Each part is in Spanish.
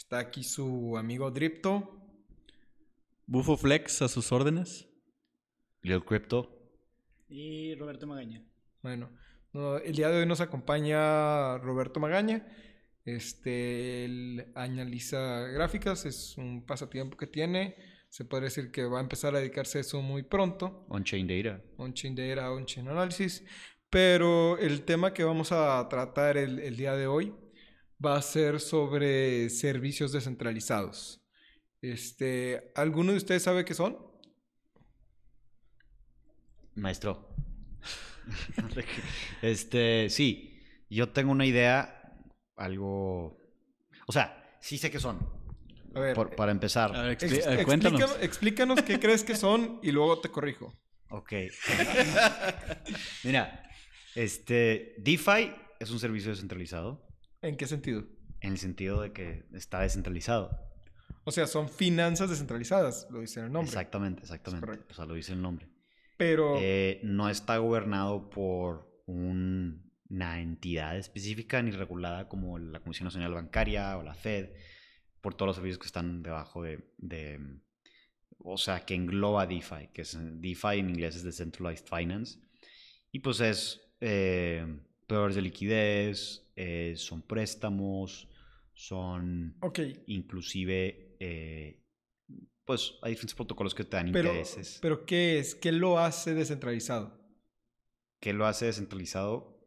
Está aquí su amigo Dripto. Bufo Flex a sus órdenes. Lil Crypto. Y Roberto Magaña. Bueno, no, el día de hoy nos acompaña Roberto Magaña. Este, él analiza gráficas, es un pasatiempo que tiene. Se puede decir que va a empezar a dedicarse a eso muy pronto. On-chain data. On-chain data, on-chain analysis. Pero el tema que vamos a tratar el, el día de hoy va a ser sobre servicios descentralizados. Este, ¿Alguno de ustedes sabe qué son? Maestro. este, sí, yo tengo una idea, algo... O sea, sí sé qué son. A ver, Por- para empezar. A ver, ex- expli- cuéntanos. explícanos, explícanos qué crees que son y luego te corrijo. Ok. Mira, este, DeFi es un servicio descentralizado ¿En qué sentido? en el sentido de que está descentralizado. O sea, son finanzas descentralizadas, lo dice el nombre. Exactamente, exactamente. O sea, lo dice el nombre. Pero, Eh, no está gobernado por un- una entidad específica ni regulada como la Comisión Nacional Bancaria o la Fed, por todos los servicios que están debajo de, de- o sea, que engloba DeFi, que es DeFi en inglés es Decentralized Finance, y pues es eh, proveedores de liquidez, eh, son préstamos, son ok, inclusive, eh, pues hay diferentes protocolos que te dan pero, intereses. pero ¿qué es? ¿Qué lo hace descentralizado? ¿Qué lo hace descentralizado?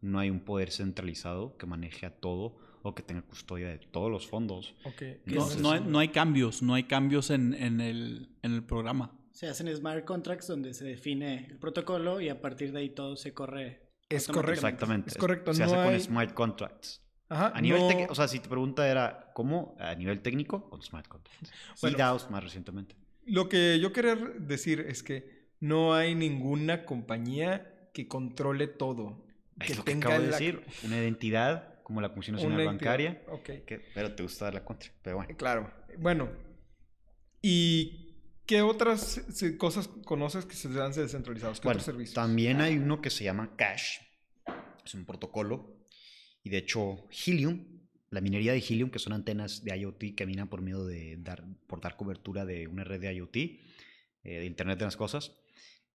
No hay un poder centralizado que maneje a todo o que tenga custodia de todos los fondos. Ok, ¿qué No, hay, eso? no hay cambios, no hay cambios en, en el, en el programa. Se hacen smart contracts donde se define el protocolo y a partir de ahí todo se corre. Es correcto. Exactamente. Es correcto, Se no hace hay- con smart contracts. Ajá, A nivel no- o sea, si te pregunta era, ¿cómo? A nivel técnico, con smart contracts. Bueno. y DAOs más recientemente. Lo que yo quería decir es que no hay ninguna compañía que controle todo. Es lo que acabo de la- decir. Una identidad como la Comisión Nacional una. Bancaria. Ok, que- pero te gusta dar la contra. Pero bueno. claro. Bueno, ¿y qué otras cosas conoces que se dan descentralizados? ¿Qué Bueno, otros servicios? también hay uno que se llama Cash. Es un protocolo. Y de hecho, Helium, la minería de Helium, que son antenas de IoT que minan por medio de dar, por dar cobertura de una red de IoT, eh, de Internet de las Cosas,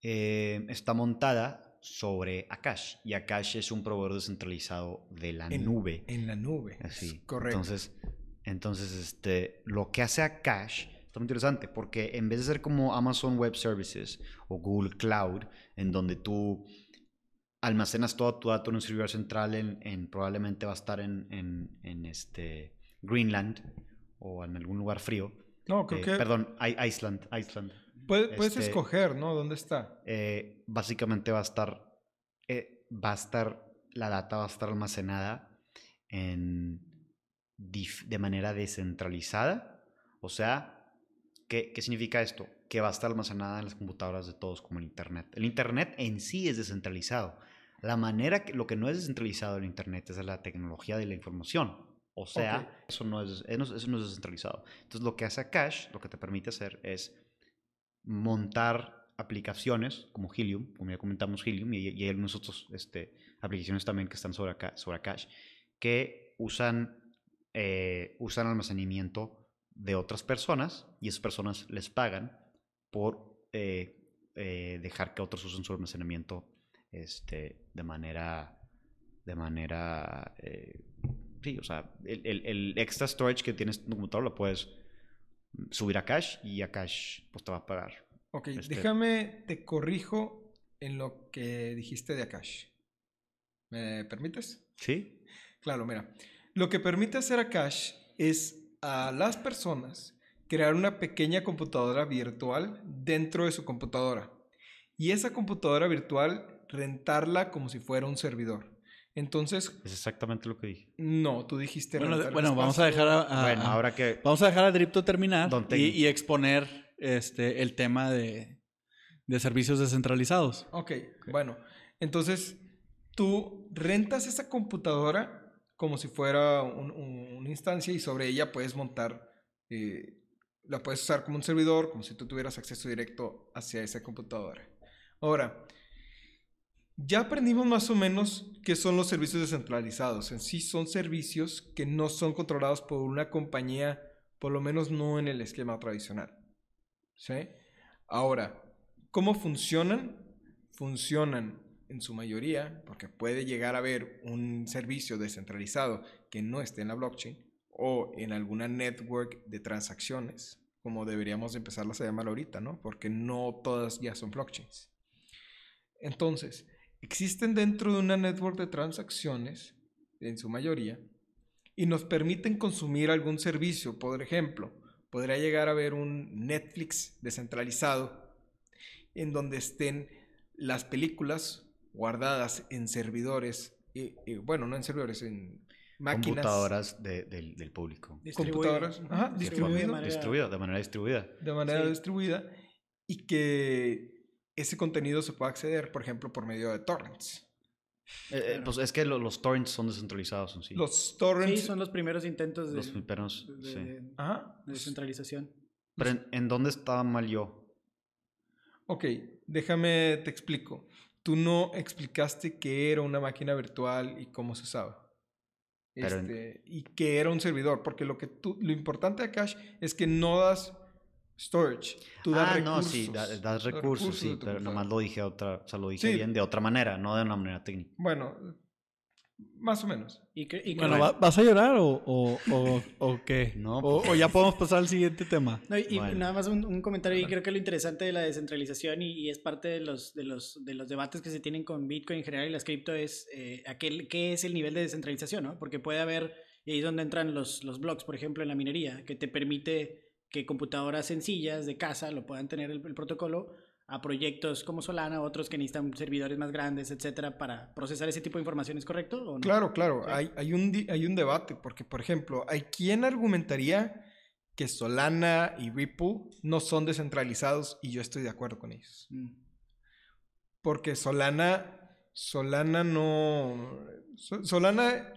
eh, está montada sobre Akash. Y Akash es un proveedor descentralizado de la En- nube. En la nube. Así. Correcto. Entonces, entonces este, lo que hace Akash está muy interesante porque en vez de ser como Amazon Web Services o Google Cloud, en donde tú almacenas todo tu dato en un servidor central, en, en- probablemente va a estar en, en- en este Greenland o en algún lugar frío. no, creo Eh, que Perdón, Iceland. Iceland. puede- puedes este- escoger, ¿no? ¿Dónde está? Eh, básicamente va a estar, eh, va a estar, la data va a estar almacenada en, de manera descentralizada. O sea, ¿qué, ¿qué significa esto? Que va a estar almacenada en las computadoras de todos como el Internet. El Internet en sí es descentralizado. La manera que, lo que no es descentralizado en Internet es la tecnología de la información. O sea, Ok. eso, no es, eso no- eso no es descentralizado. Entonces, lo que hace Cash, lo que te permite hacer es montar aplicaciones como Helium, como ya comentamos Helium, y, y hay algunas otras este, aplicaciones también que están sobre, sobre Cache, que usan, eh, usan almacenamiento de otras personas y esas personas les pagan por eh, eh, dejar que otros usen su almacenamiento este, de manera, de manera, eh, sí, o sea, el, el- el extra storage que tienes en tu computador lo puedes subir a Cache y a Cache pues te va a pagar. Ok, este- déjame, te corrijo en lo que dijiste de Akash. ¿Me permites? ¿Sí? Claro, mira. Lo que permite hacer Akash es a las personas crear una pequeña computadora virtual dentro de su computadora. Y esa computadora virtual rentarla como si fuera un servidor. Entonces, Es exactamente lo que dije. no, tú dijiste... Bueno, bueno vamos a dejar a, a- bueno, ahora que... vamos a dejar a Dripto terminar y, exponer este el tema de, de servicios descentralizados. Ok, bueno. Entonces, tú rentas esa computadora como si fuera un- un- una instancia y sobre ella puedes montar, eh, la puedes usar como un servidor, como si tú tuvieras acceso directo hacia esa computadora. Ahora, ya aprendimos más o menos qué son los servicios descentralizados. En sí son servicios que no son controlados por una compañía, por lo menos no en el esquema tradicional. ¿Sí? Ahora, ¿cómo funcionan? Funcionan en su mayoría, porque puede llegar a haber un servicio descentralizado que no esté en la blockchain o en alguna network de transacciones, como deberíamos empezarlas a llamar ahorita, ¿no? Porque no todas ya son blockchains. Entonces, existen dentro de una network de transacciones, en su mayoría, y nos permiten consumir algún servicio. Por ejemplo, podría llegar a haber un Netflix descentralizado en donde estén las películas guardadas en servidores, eh, bueno, no en servidores, en máquinas. Computadoras de- del, del público. Computadoras, ajá, Distribuido de distribuido. manera- Distribuida, de manera distribuida. de manera Sí. distribuida y que ese contenido se pueda acceder, por ejemplo, por medio de torrents. Eh, eh, Claro. pues es que lo- los torrents son descentralizados en sí. Los Sí, torrents. son los primeros intentos de, Los primeros, de- sí. de- Ajá. de descentralización. Pero ¿en, en dónde estaba mal yo? Ok, déjame te explico. Tú no explicaste qué era una máquina virtual y cómo se usaba. Este, y qué era un servidor, porque lo que tú, lo importante de Cache es que no das storage, tú das ah, recursos. no, sí, da- das recursos, sí, pero nomás lo dije, otra, o sea, lo dije Sí. bien de otra manera, no de una manera técnica. Bueno, más o menos. Y, que- y que- Bueno, ¿va- ¿vas a llorar o, o, o, o qué? No, o, pues. o ya podemos pasar al siguiente tema. No, y, nada más un, un comentario y creo que lo interesante de la descentralización y, y es parte de los, de, los, de los debates que se tienen con Bitcoin en general y las cripto es eh, aquel, qué es el nivel de descentralización, ¿no? Porque puede haber, y ahí es donde entran los, los blocks, por ejemplo, en la minería, que te permite que computadoras sencillas de casa lo puedan tener el, el protocolo a proyectos como Solana, otros que necesitan servidores más grandes, etcétera, para procesar ese tipo de información, ¿es correcto? O no? Claro, claro, Sí. hay, hay, un, hay un debate, porque por ejemplo, hay quien argumentaría que Solana y Ripple no son descentralizados y yo estoy de acuerdo con ellos. Mm. Porque Solana, Solana no... So- Solana,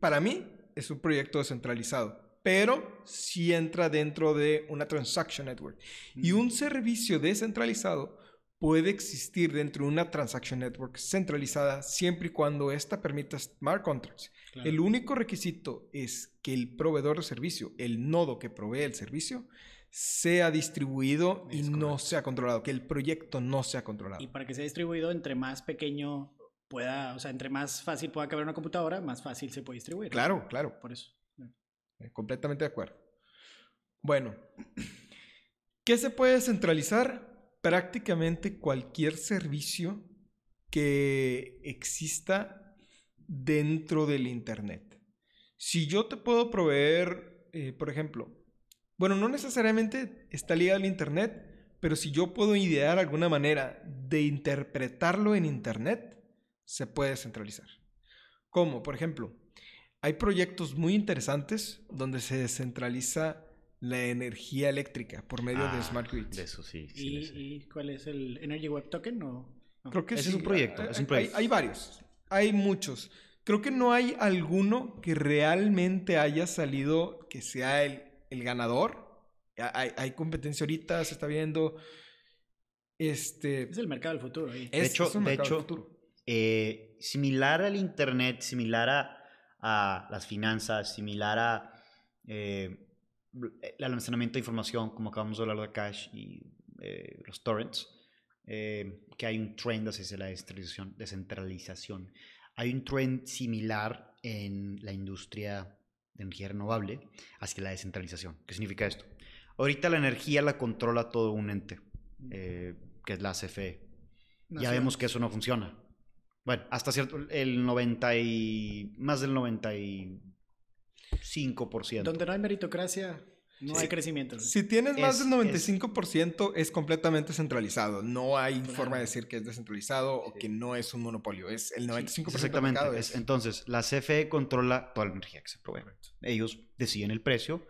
para mí, es un proyecto descentralizado, pero sí entra dentro de una transaction network. Y un servicio descentralizado puede existir dentro de una transaction network centralizada siempre y cuando ésta permita smart contracts. Claro. El único requisito es que el proveedor de servicio, el nodo que provee el servicio, sea distribuido y no sea controlado, que el proyecto no sea controlado. Y para que sea distribuido, entre más pequeño pueda, o sea, entre más fácil pueda caber una computadora, más fácil se puede distribuir. Claro, claro, Por eso. Eh, completamente de acuerdo. Bueno, ¿qué se puede descentralizar? Prácticamente cualquier servicio que exista dentro del Internet. Si yo te puedo proveer, eh, por ejemplo, bueno, no necesariamente está ligado al Internet, pero si yo puedo idear alguna manera de interpretarlo en Internet, se puede centralizar. Como, por ejemplo, hay proyectos muy interesantes donde se descentraliza la energía eléctrica por medio de Ah, smart grids. De eso sí. sí ¿Y, y cuál es el Energy Web Token? O, no? Creo que Ese sí. es un proyecto, Hay, es un hay- proyecto. hay varios. Hay muchos. Creo que no hay alguno que realmente haya salido que sea el, el ganador. Hay, hay competencia ahorita, se está viendo. Este. Es el mercado del futuro. ahí. es- hecho- es un de mercado hecho, futuro. Eh, similar al Internet, similar a, a las finanzas, similar a eh, el almacenamiento de información, como acabamos de hablar de Cash y eh, los torrents, eh, que hay un trend hacia la descentralización. Hay un trend similar en la industria de energía renovable hacia la descentralización. ¿Qué significa esto? Ahorita la energía la controla todo un ente, eh, que es la CFE. Ya Naciones. vemos que eso no funciona. Bueno, hasta cierto, el 90 y, más del 95%. Donde no hay meritocracia. No Sí. hay crecimiento. Si tienes más Es- del 95% es, completamente centralizado. No hay Claro. forma de decir que es descentralizado o que no es un monopolio. Es el 95% Exactamente. del es- Es, entonces, la CFE controla toda la energía que se provee. Ellos deciden el precio,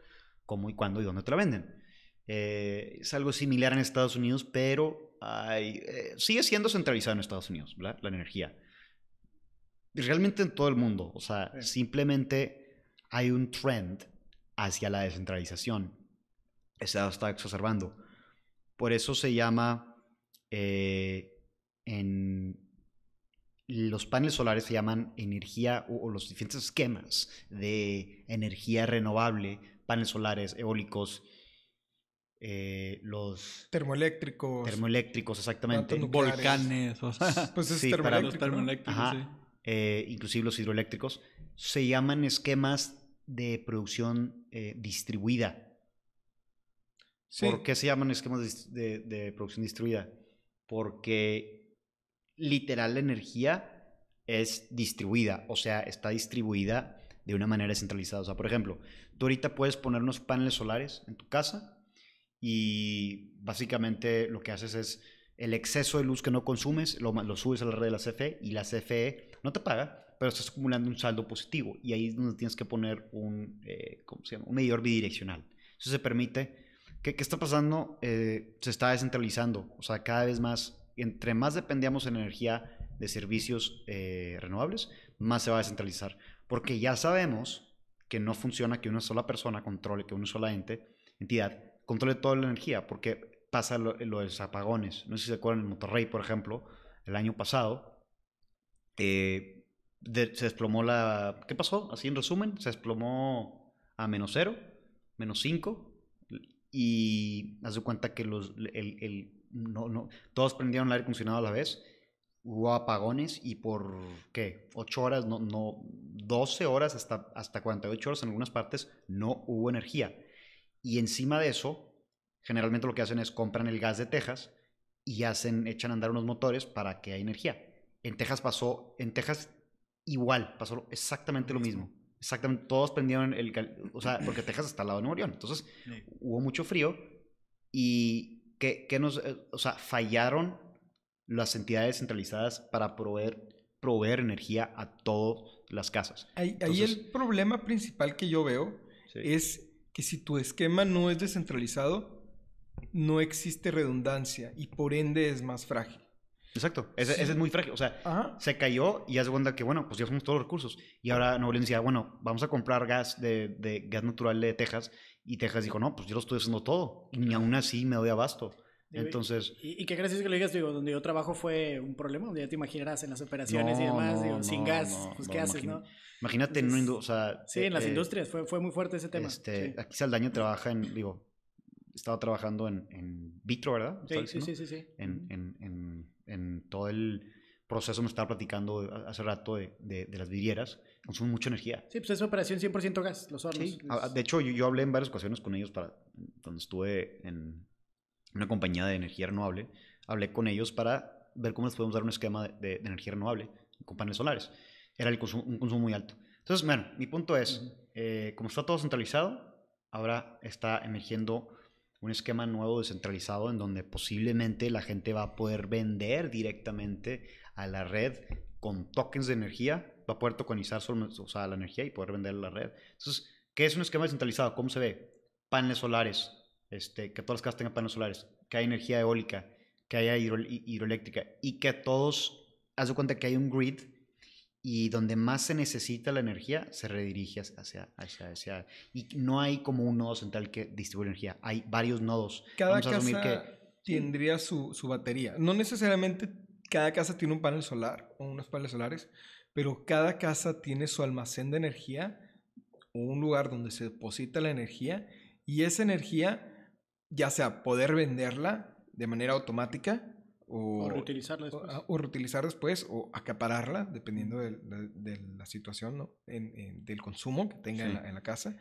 cómo y cuándo y dónde te la venden. Eh, es algo similar en Estados Unidos, pero hay, eh, sigue siendo centralizado en Estados Unidos, ¿verdad? La energía. Y Realmente en todo el mundo. O sea, Sí. simplemente hay un trend hacia la descentralización. Se está exacerbando. Por eso se llama eh, en los paneles solares se llaman energía o, o los diferentes esquemas de energía renovable, paneles solares, eólicos, eh, los termoeléctricos. termoeléctricos, exactamente. Volcanes, o sea, pues es Sí, para los termoeléctricos, Ajá. sí. Eh, inclusive los hidroeléctricos, se llaman esquemas de producción eh, distribuida. Sí. ¿Por qué se llaman esquemas de, de producción distribuida? Porque literal la energía es distribuida, o sea, está distribuida de una manera descentralizada. O sea, por ejemplo, tú ahorita puedes poner unos paneles solares en tu casa y básicamente lo que haces es el exceso de luz que no consumes, lo, lo subes a la red de la CFE y la CFE no te paga, pero estás acumulando un saldo positivo y ahí es donde tienes que poner un, eh, ¿cómo se llama? un medidor bidireccional. Eso se permite ¿Qué, qué está pasando? Eh, se está descentralizando. O sea, cada vez más, entre más dependíamos en energía de servicios eh, renovables, más se va a descentralizar. Porque ya sabemos que no funciona que una sola persona controle, que una sola ente, entidad, controle toda la energía. Porque pasa lo, lo de los apagones. No sé si se acuerdan en Monterrey, por ejemplo, el año pasado. Eh, se desplomó la... ¿Qué pasó? Así en resumen, se desplomó a menos cero, menos cinco, y haz de cuenta que los, el, el- no, no, todos prendieron el aire acondicionado a la vez. Hubo apagones y por, ¿qué? 8 horas, no, no, 12 horas hasta, hasta 48 horas en algunas partes no hubo energía. Y encima de eso, generalmente lo que hacen es compran el gas de Texas y hacen, echan a andar unos motores para que haya energía. En Texas pasó, en Texas igual, pasó exactamente lo mismo. Exactamente, todos prendieron el, o sea, porque Texas está al lado de Nuevo León. Entonces, Sí. hubo mucho frío y que, que nos, eh, o sea, fallaron las entidades centralizadas para proveer, proveer energía a todas las casas. Ahí, ahí Entonces- el problema principal que yo veo es que si tu esquema no es descentralizado, no existe redundancia y por ende es más frágil. Exacto, ese, Sí. ese es muy frágil. O sea, Ajá. se cayó y ya se cuenta que, bueno, pues ya somos todos los recursos. Y ahora Nuevo León decía, bueno, vamos a comprar gas de, de gas natural de Texas. Y Texas dijo, no, pues yo lo estoy haciendo todo. Y ni aún así me doy abasto. Digo, Entonces, Y, y qué gracias que lo digas, digo, donde yo trabajo fue un problema, ya te imaginarás en las operaciones y demás, no, digo, sin gas, pues qué haces, ¿no? imagínate en una o sea... Sí, en las eh, industrias fue, fue muy fuerte ese tema. Este, sí. Aquí Saldaña trabaja en, digo, estaba trabajando en, en Vitro, ¿verdad? Sí, ¿Estaba sí, sí, sí, sí. En, en, en, en todo el proceso me estaba platicando hace rato de, de, de las vidrieras. Consumen mucha energía. Sí, pues es operación 100% gas, los hornos. Sí, a- de hecho, yo, yo hablé en varias ocasiones con ellos para cuando estuve en una compañía de energía renovable. Hablé con ellos para ver cómo les podemos dar un esquema de, de- energía renovable con paneles solares. Era el consumo- un consumo muy alto. Entonces, bueno, mi punto es, Ujú. eh, como está todo centralizado, ahora está emergiendo un esquema nuevo descentralizado en donde posiblemente la gente va a poder vender directamente a la red con tokens de energía, va a poder tokenizar la energía y poder vender a la red. Entonces, ¿qué es un esquema descentralizado? ¿Cómo se ve? Paneles solares, este, que todas las casas tengan paneles solares, que haya energía eólica, que haya hidro- hi- hidroeléctrica y que todos, haz de cuenta que hay un grid y donde más se necesita la energía se redirige hacia, hacia, hacia y no hay como un nodo central que distribuye energía, hay varios nodos. Cada Vamos a casa asumir que tendría su, su batería. No necesariamente cada casa tiene un panel solar o unos paneles solares, pero cada casa tiene su almacén de energía o un lugar donde se deposita la energía y esa energía, ya sea poder venderla de manera automática o, O reutilizarla o- después. o reutilizar después o acapararla, dependiendo de, de- de la situación, ¿no? En- en- del consumo que tenga en, Sí. la, en la casa.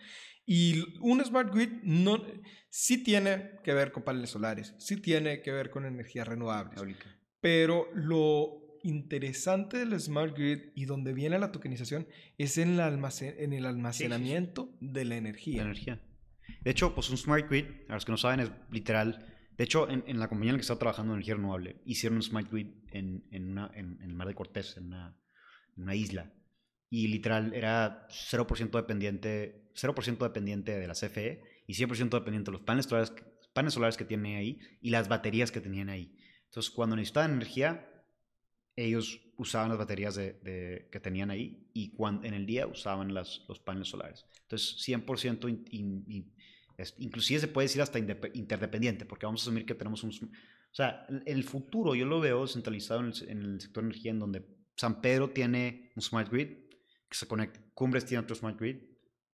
Y un smart grid no, sí tiene que ver con paneles solares, sí tiene que ver con energías renovables, eólica. pero lo interesante del smart grid y donde viene la tokenización es en, la almacen- en el almacenamiento de la energía. La energía. De hecho, pues un smart grid, a los que no saben, es literal. De hecho, en, la compañía en la que estaba trabajando en energía renovable, hicieron un smart grid en, el Mar de Cortés, en una, isla. Y literal era 0% dependiente, 0% dependiente de la CFE y 100% dependiente de los paneles solares, que- tiene ahí y las baterías que tenían ahí. Entonces, cuando necesitaban energía, ellos usaban las baterías que tenían ahí y cuando, en el día usaban las, los paneles solares. Entonces, 100% in- in- in- es- inclusive se puede decir hasta interdependiente, porque vamos a asumir que tenemos un... O sea, el futuro yo lo veo centralizado en el, en el sector energía, en donde San Pedro tiene un smart grid que se conecta, Cumbres tiene otro smart grid,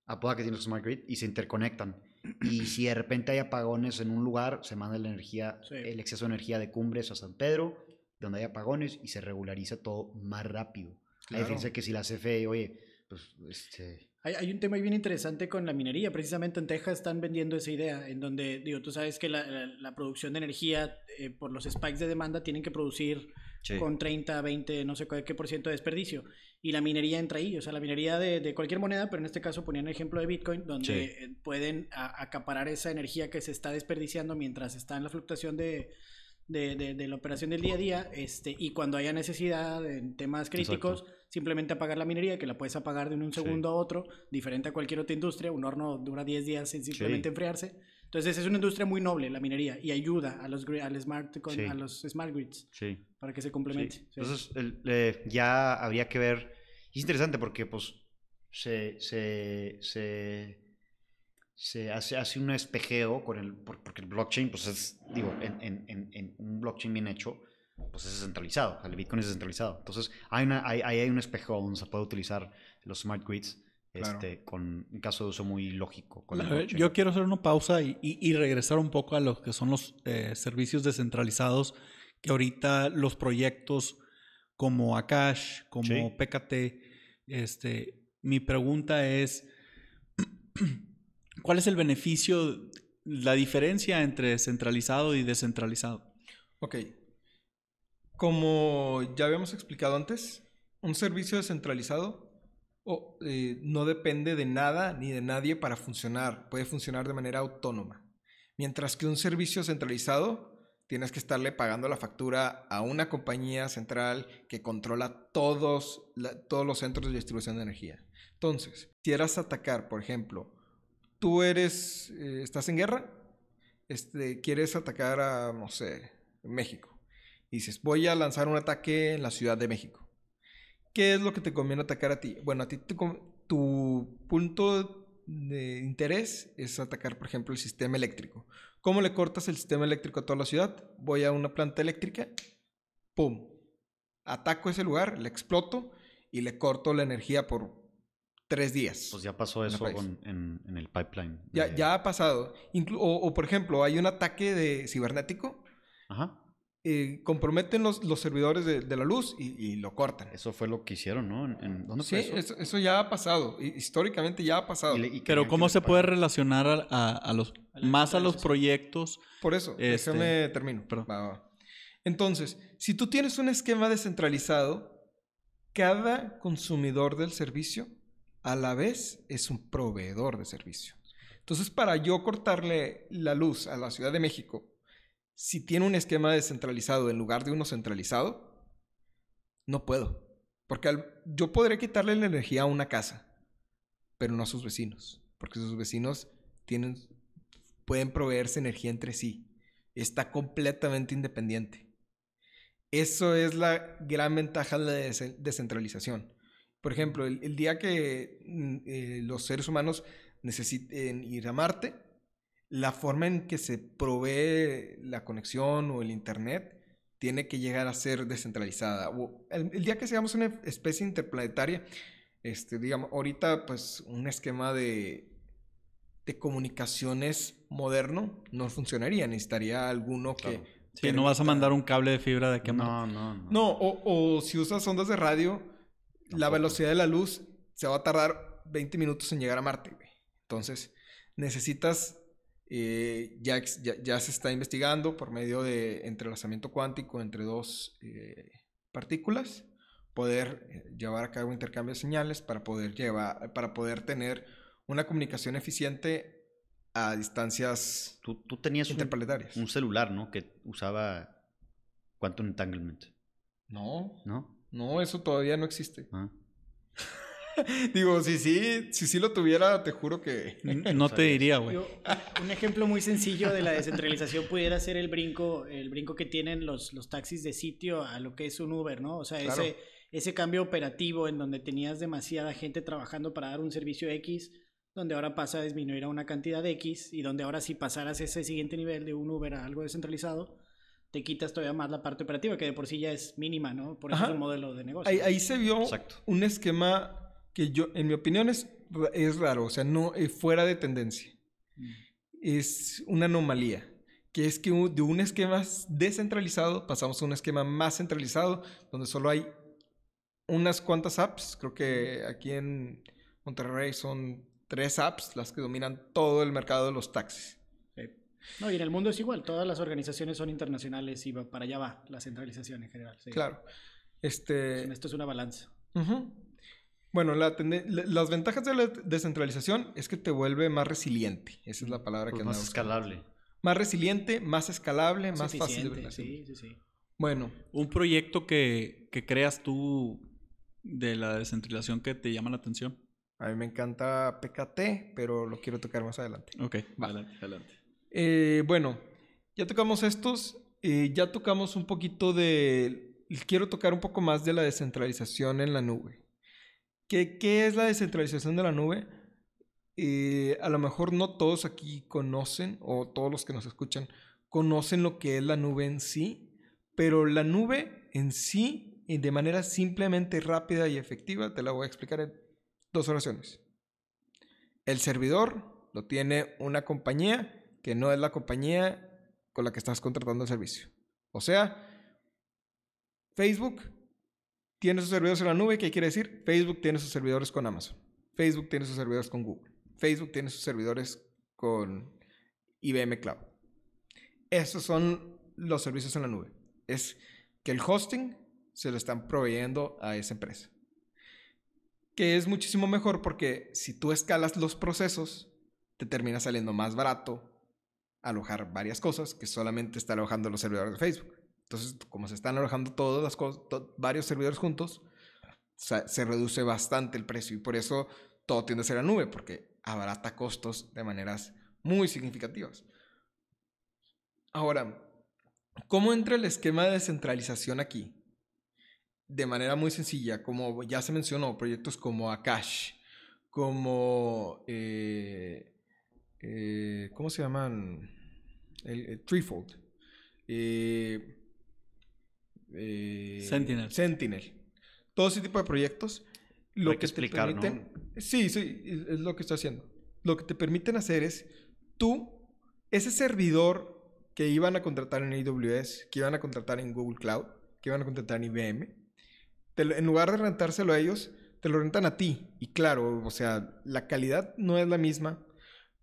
Apodaca tiene otro smart grid y se interconectan. Y si de repente hay apagones en un lugar, se manda la energía, Sí. el exceso de energía de Cumbres a San Pedro, donde hay apagones y se regulariza todo más rápido. Claro. diferencia que si la CFE, oye, pues este, Hay, hay un tema ahí bien interesante con la minería. Precisamente en Texas están vendiendo esa idea, en donde, digo, tú sabes que la, la- la producción de energía, eh, por los spikes de demanda, tienen que producir con 30, 20, no sé qué, por ciento de desperdicio. Y la minería entra ahí, o sea, la minería de, de cualquier moneda, pero en este caso ponían el ejemplo de Bitcoin, donde Sí. eh, pueden a- acaparar esa energía que se está desperdiciando mientras está en la fluctuación de, de, de- de la operación del día a día, este, y cuando haya necesidad en temas críticos, simplemente apagar la minería, que la puedes apagar de un Sí. segundo a otro, diferente a cualquier otra industria, un horno dura 10 días en simplemente Sí. enfriarse. Entonces es una industria muy noble, la minería, y ayuda a los, gri- al smart, con- Sí. a los smart grids sí. para que se complemente. Sí. Sí. Entonces, el- eh, ya habría que ver. Es interesante porque, pues, se, se, se, se hace, hace un espejeo con el. por- Porque el blockchain, pues, es. Digo, en, en, en, en un blockchain bien hecho, pues es descentralizado. El Bitcoin es descentralizado. Entonces, hay, una, hay, hay un espejo donde se puede utilizar los smart grids. Claro. Este, con un caso de uso muy lógico. Con yo quiero hacer una pausa y, y- y regresar un poco a lo que son los eh, servicios descentralizados, que ahorita los proyectos como Akash, como Sí. PKT, este, mi pregunta es, ¿cuál es el beneficio, la diferencia entre centralizado y descentralizado? Ok. Como ya habíamos explicado antes, un servicio descentralizado eh, no depende de nada ni de nadie para funcionar. Puede funcionar de manera autónoma. Mientras que un servicio centralizado tienes que estarle pagando la factura a una compañía central que controla todos, la- todos los centros de distribución de energía. Entonces, si quieras atacar, por ejemplo, tú eres, eh, estás en guerra, este, quieres atacar a, no sé, México. Y dices, voy a lanzar un ataque en la Ciudad de México. ¿Qué es lo que te conviene atacar a ti? Bueno, a ti te tu punto de interés es atacar, por ejemplo, el sistema eléctrico. ¿Cómo le cortas el sistema eléctrico a toda la ciudad? Voy a una planta eléctrica, ¡pum! Ataco ese lugar, le exploto y le corto la energía por tres días. Pues ya pasó eso en, en el pipeline. ya, ya ha pasado. Inclu- o, o, por ejemplo, hay un ataque de cibernético Ajá. Eh, comprometen los, los servidores de, de la luz y, y lo cortan. Eso fue lo que hicieron, ¿no? En- en- ¿Dónde Sí, fue eso? eso, eso ya ha pasado. hi- Históricamente ya ha pasado. Y le- y Pero ¿cómo se puede relacionar a, a- a los, más a los proyectos? Por eso, Este, déjame termino. perdón. Va, va. Entonces, si tú tienes un esquema descentralizado, cada consumidor del servicio a la vez es un proveedor de servicio. Entonces, para yo cortarle la luz a la Ciudad de México, si tiene un esquema descentralizado en lugar de uno centralizado, no puedo. Porque yo podré quitarle la energía a una casa, pero no a sus vecinos. Porque sus vecinos tienen, pueden proveerse energía entre sí. Está completamente independiente. Eso es la gran ventaja de la des- descentralización. Por ejemplo, el, el día que mm, eh, los seres humanos necesiten ir a Marte, la forma en que se provee la conexión o el Internet tiene que llegar a ser descentralizada. O el, el día que seamos una especie interplanetaria, este, digamos, ahorita pues un esquema de, de comunicaciones moderno no funcionaría. Necesitaría alguno Claro. que... Sí, no vas a mandar un cable de fibra de que No, no, no. no, o, o si usas ondas de radio, la velocidad de la luz se va a tardar 20 minutos en llegar a Marte. güey. Entonces, necesitas, eh, ya, ya, ya se está investigando por medio de entrelazamiento cuántico entre dos eh, partículas, poder eh, llevar a cabo intercambio de señales para poder, llevar, para poder tener una comunicación eficiente a distancias Tú, tú tenías un, interplanetarias. un celular, ¿no? Que usaba Quantum Entanglement, No, ¿no? no, eso todavía no existe. Ah. Digo, si sí, si sí lo tuviera, te juro que... No te diría, güey. Un ejemplo muy sencillo de la descentralización pudiera ser el brinco, el brinco que tienen los, los taxis de sitio a lo que es un Uber, ¿no? O sea, Claro. ese, ese cambio operativo en donde tenías demasiada gente trabajando para dar un servicio X, donde ahora pasa a disminuir a una cantidad de X y donde ahora si pasaras ese siguiente nivel de un Uber a algo descentralizado, te quitas todavía más la parte operativa, que de por sí ya es mínima, ¿no? Por eso Ajá. es un modelo de negocio. Ahí, ahí se vio Exacto. un esquema que yo, en mi opinión, es, es raro, o sea, no eh, fuera de tendencia. Mm. Es una anomalía, que es que de un esquema descentralizado pasamos a un esquema más centralizado, donde solo hay unas cuantas apps. Creo que aquí en Monterrey son tres apps las que dominan todo el mercado de los taxis. Sí. No, y en el mundo es igual, todas las organizaciones son internacionales y va- para allá va la centralización en general. sí. Claro. Este, Esto es una balanza. Ujú. Bueno, la las ventajas de la descentralización es que te vuelve más resiliente. Esa es la palabra Pues que más buscando. escalable. Más resiliente, más escalable, más fácil de sí, sí, sí. Bueno, Un proyecto que, que creas tú de la descentralización que te llama la atención. a mí me encanta PKT, pero lo quiero tocar más adelante. Ok, Va. adelante, adelante. Eh, bueno, ya tocamos estos. eh, ya tocamos un poquito de... Quiero tocar un poco más de la descentralización en la nube. ¿Qué, es la descentralización de la nube? Eh, a lo mejor no todos aquí conocen, o todos los que nos escuchan, conocen lo que es la nube en sí, pero la nube en sí, y de manera simplemente rápida y efectiva, te la voy a explicar en dos oraciones. El servidor lo tiene una compañía que no es la compañía con la que estás contratando el servicio. O sea, Facebook tiene sus servidores en la nube, ¿qué quiere decir? Facebook tiene sus servidores con Amazon. Facebook tiene sus servidores con Google. Facebook tiene sus servidores con IBM Cloud. Esos son los servicios en la nube. Es que el hosting se lo están proveyendo a esa empresa. Que es muchísimo mejor porque si tú escalas los procesos, te termina saliendo más barato alojar varias cosas que solamente está alojando los servidores de Facebook. Entonces, como se están alojando todas las cosas, varios servidores juntos, se reduce bastante el precio y por eso todo tiende a ser a nube porque abarata costos de maneras muy significativas. Ahora, ¿cómo entra el esquema de descentralización aquí? De manera muy sencilla, como ya se mencionó, proyectos como Akash, como eh, eh, ¿cómo se llaman? El Threefold. Eh, eh, Sentinel. Sentinel. Todo ese tipo de proyectos. Lo Hay que que, explicar, te ¿no? permiten. Sí, sí, es lo que está haciendo. Lo que te permiten hacer es tú, ese servidor que iban a contratar en AWS, que iban a contratar en Google Cloud, que iban a contratar en IBM, te lo- en lugar de rentárselo a ellos, te lo rentan a ti. Y claro, o sea, la calidad no es la misma,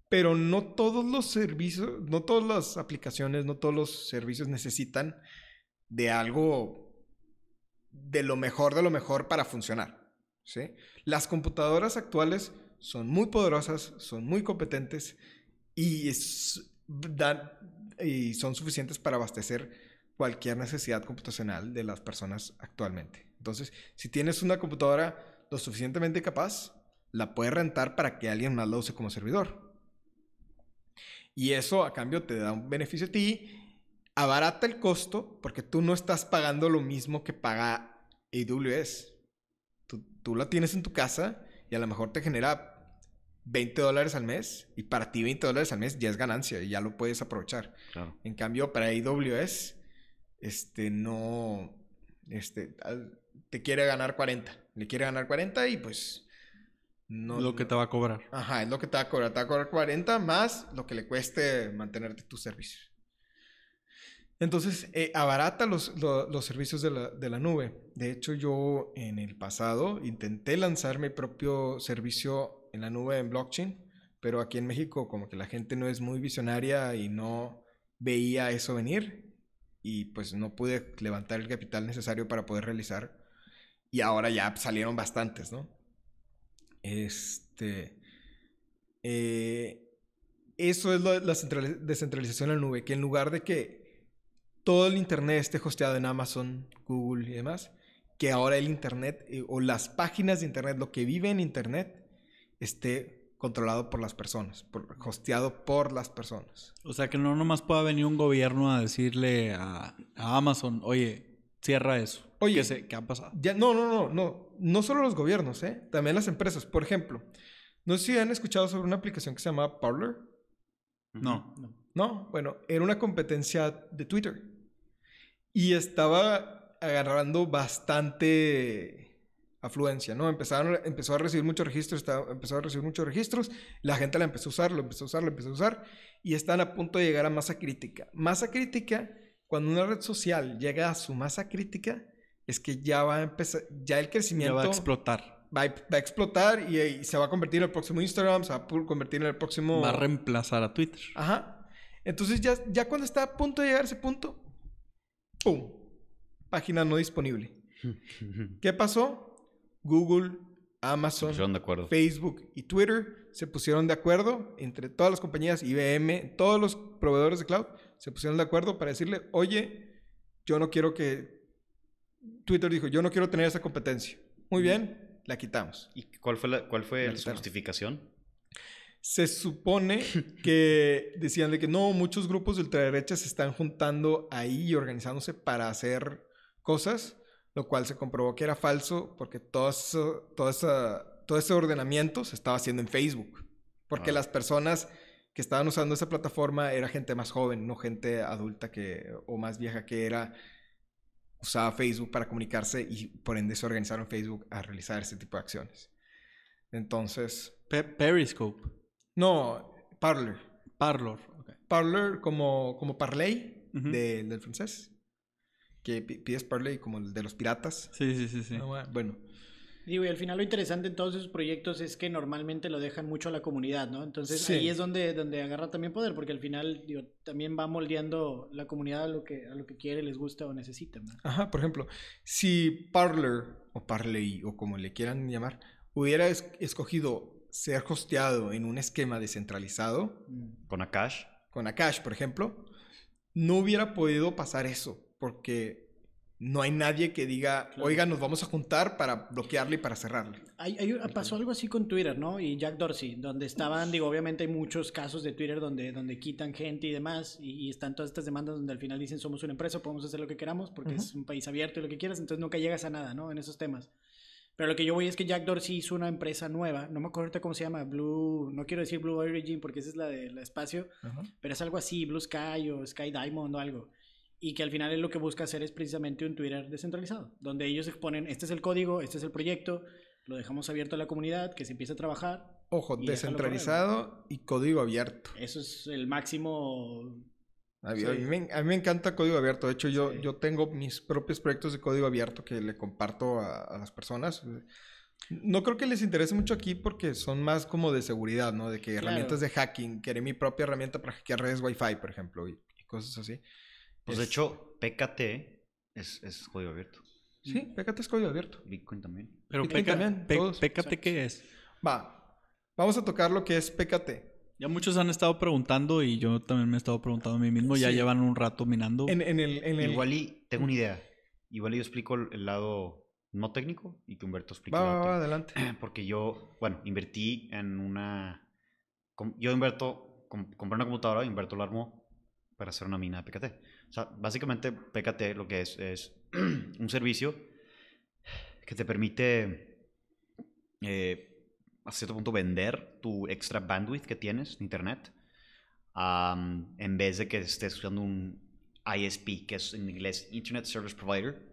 pero no todos los servicios, no todas las aplicaciones, no todos los servicios necesitan de algo de lo mejor de lo mejor para funcionar. ¿sí? Las computadoras actuales son muy poderosas, son muy competentes y, es- dan- y son suficientes para abastecer cualquier necesidad computacional de las personas actualmente. Entonces, si tienes una computadora lo suficientemente capaz, la puedes rentar para que alguien más la use como servidor. Y eso a cambio te da un beneficio a ti, abarata el costo porque tú no estás pagando lo mismo que paga AWS. Tú, tú la tienes en tu casa y a lo mejor te genera 20 dólares al mes y para ti 20 dólares al mes ya es ganancia y ya lo puedes aprovechar. Claro. En cambio, para AWS, este, no, este, te quiere ganar 40. Le quiere ganar 40 y pues... No, lo que te va a cobrar. Ajá, es lo que te va a cobrar. Te va a cobrar 40 más lo que le cueste mantenerte tus servicios. Entonces, eh, abarata los, lo- los servicios de la, de la nube. De hecho, yo en el pasado intenté lanzar mi propio servicio en la nube en blockchain, pero aquí en México como que la gente no es muy visionaria y no veía eso venir y pues no pude levantar el capital necesario para poder realizar. Y ahora ya salieron bastantes, ¿no? Este. eh, eso es la central- descentralización en la nube, que en lugar de que todo el Internet esté hosteado en Amazon, Google y demás, que ahora el Internet eh, o las páginas de Internet, lo que vive en Internet, esté controlado por las personas, por, hosteado por las personas. O sea, que no nomás pueda venir un gobierno a decirle a, a Amazon, oye, cierra eso. Oye. ¿Qué, se- qué ha pasado? Ya, no, no, no, no, no solo los gobiernos, ¿eh? también las empresas. Por ejemplo, no sé si han escuchado sobre una aplicación que se llama Parler. No. No, bueno, era una competencia de Twitter. Y estaba agarrando bastante afluencia, ¿no? Empezaron, empezó a recibir muchos registros, estaba- empezó a recibir muchos registros, la gente la empezó a usar, lo empezó a usar, lo empezó a usar, y están a punto de llegar a masa crítica. Masa crítica, cuando una red social llega a su masa crítica, es que ya va a empezar, ya el Ya crecimiento va a explotar. va a, va a explotar y, y se va a convertir en el próximo Instagram, se va a convertir en el próximo... Va a reemplazar a Twitter. Ajá. Entonces ya, ya cuando está a punto de llegar a ese punto, ¡pum! Página no disponible. ¿Qué pasó? Google, Amazon, pusieron de acuerdo. Facebook y Twitter se pusieron de acuerdo entre todas las compañías, IBM, todos los proveedores de cloud, se pusieron de acuerdo para decirle, oye, yo no quiero que... Twitter dijo, yo no quiero tener esa competencia. Muy bien, la quitamos. ¿Y cuál fue, la, cuál fue La justificación? Se supone que decían de que no, muchos grupos de ultraderecha se están juntando ahí y organizándose para hacer cosas, lo cual se comprobó que era falso porque todo, eso- todo, esa- todo ese ordenamiento se estaba haciendo en Facebook. Porque Ah. las personas que estaban usando esa plataforma era gente más joven, no gente adulta que, o más vieja que era usaba Facebook para comunicarse y por ende se organizaron en Facebook a realizar ese tipo de acciones. Entonces, Pe- Periscope. No, Parler. Parlor. ok. Parler como, como Parley de- del francés. Que pi- pides Parley como el de los piratas. Sí, sí, sí, sí. Ah, bueno, Digo, y al final lo interesante en todos esos proyectos es que normalmente lo dejan mucho a la comunidad, ¿no? Entonces Sí. ahí es donde, donde agarra también poder, porque al final digo, también va moldeando la comunidad a lo que, a lo que quiere, les gusta o necesita. ¿no? Ajá, por ejemplo, si Parler o Parley o como le quieran llamar, hubiera es- escogido ser hosteado en un esquema descentralizado, Mm. Con Akash. con Akash, por ejemplo, no hubiera podido pasar eso, porque no hay nadie que diga, Claro. oiga, nos vamos a juntar para bloquearle y para cerrarle. Hay, hay pasó algo así con Twitter, ¿no? Y Jack Dorsey, donde estaban, digo, obviamente hay muchos casos de Twitter donde, donde quitan gente y demás, y, y están todas estas demandas donde al final dicen somos una empresa, podemos hacer lo que queramos porque es un país abierto y lo que quieras, entonces nunca llegas a nada, ¿no? En esos temas. Pero lo que yo voy es que Jack Dorsey hizo una empresa nueva, no me acuerdo ahorita cómo se llama, Blue, no quiero decir Blue Origin porque esa es la del espacio, pero es algo así, Blue Sky o Sky Diamond o algo. Y que al final es lo que busca hacer es precisamente un Twitter descentralizado, donde ellos exponen, este es el código, este es el proyecto, lo dejamos abierto a la comunidad, que se empiece a trabajar. Ojo, descentralizado y código abierto. Eso es el máximo... A mí, Sí. a mí me, a mí me encanta código abierto. De hecho, yo, Sí. yo tengo mis propios proyectos de código abierto que le comparto a, a las personas. No creo que les interese mucho aquí porque son más como de seguridad, ¿no? De que Claro. herramientas de hacking. Quería mi propia herramienta para hackear redes Wi-Fi, por ejemplo, y, y cosas así. Pues de Es- hecho, PKT es, es código abierto. Sí, pécate es código abierto. Bitcoin también. Pero Bitcoin peca- también, pécate qué es. Va, vamos a tocar lo que es PKT. Ya muchos han estado preguntando y yo también me he estado preguntando a mí mismo. Ya llevan un rato minando. En, en el, en el- Igual y tengo una idea. Igual y yo explico el, lado no técnico y que Humberto explique Va, el va, lado va, técnico. adelante. Porque yo, bueno, invertí en una... Yo Humberto, com- compré una computadora y Humberto la armó para hacer una mina de PKT. O sea, básicamente PKT lo que es es un servicio que te permite eh, a cierto punto vender tu extra bandwidth que tienes de internet am, en vez de que estés usando un ISP, que es en inglés Internet Service Provider,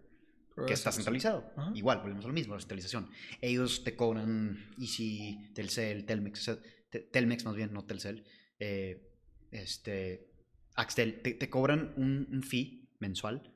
que está centralizado. Ajá. Igual, volvemos a lo mismo, la centralización. Ellos te cobran Easy, Telcel, Telmex, Telmex más bien, no Telcel, eh, este, Axtel, te, te cobran un, un fee mensual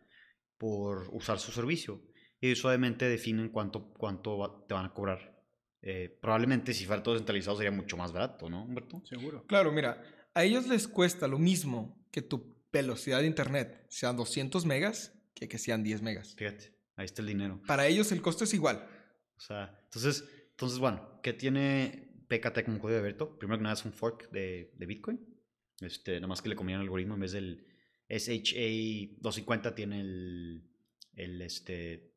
por usar su servicio. Y ellos obviamente definen cuánto, cuánto te van a cobrar. Eh, probablemente si fuera todo centralizado sería mucho más barato, ¿no, Humberto? Seguro. Claro, mira, a ellos les cuesta lo mismo que tu velocidad de internet sean 200 megas que que sean 10 megas. Fíjate, ahí está el dinero. Para ellos el costo es igual. O sea, entonces, entonces bueno, ¿qué tiene PKT como código abierto? Primero que nada es un fork de, de Bitcoin. Este, nada más que le comían el algoritmo en vez del SHA 250 tiene el, el este,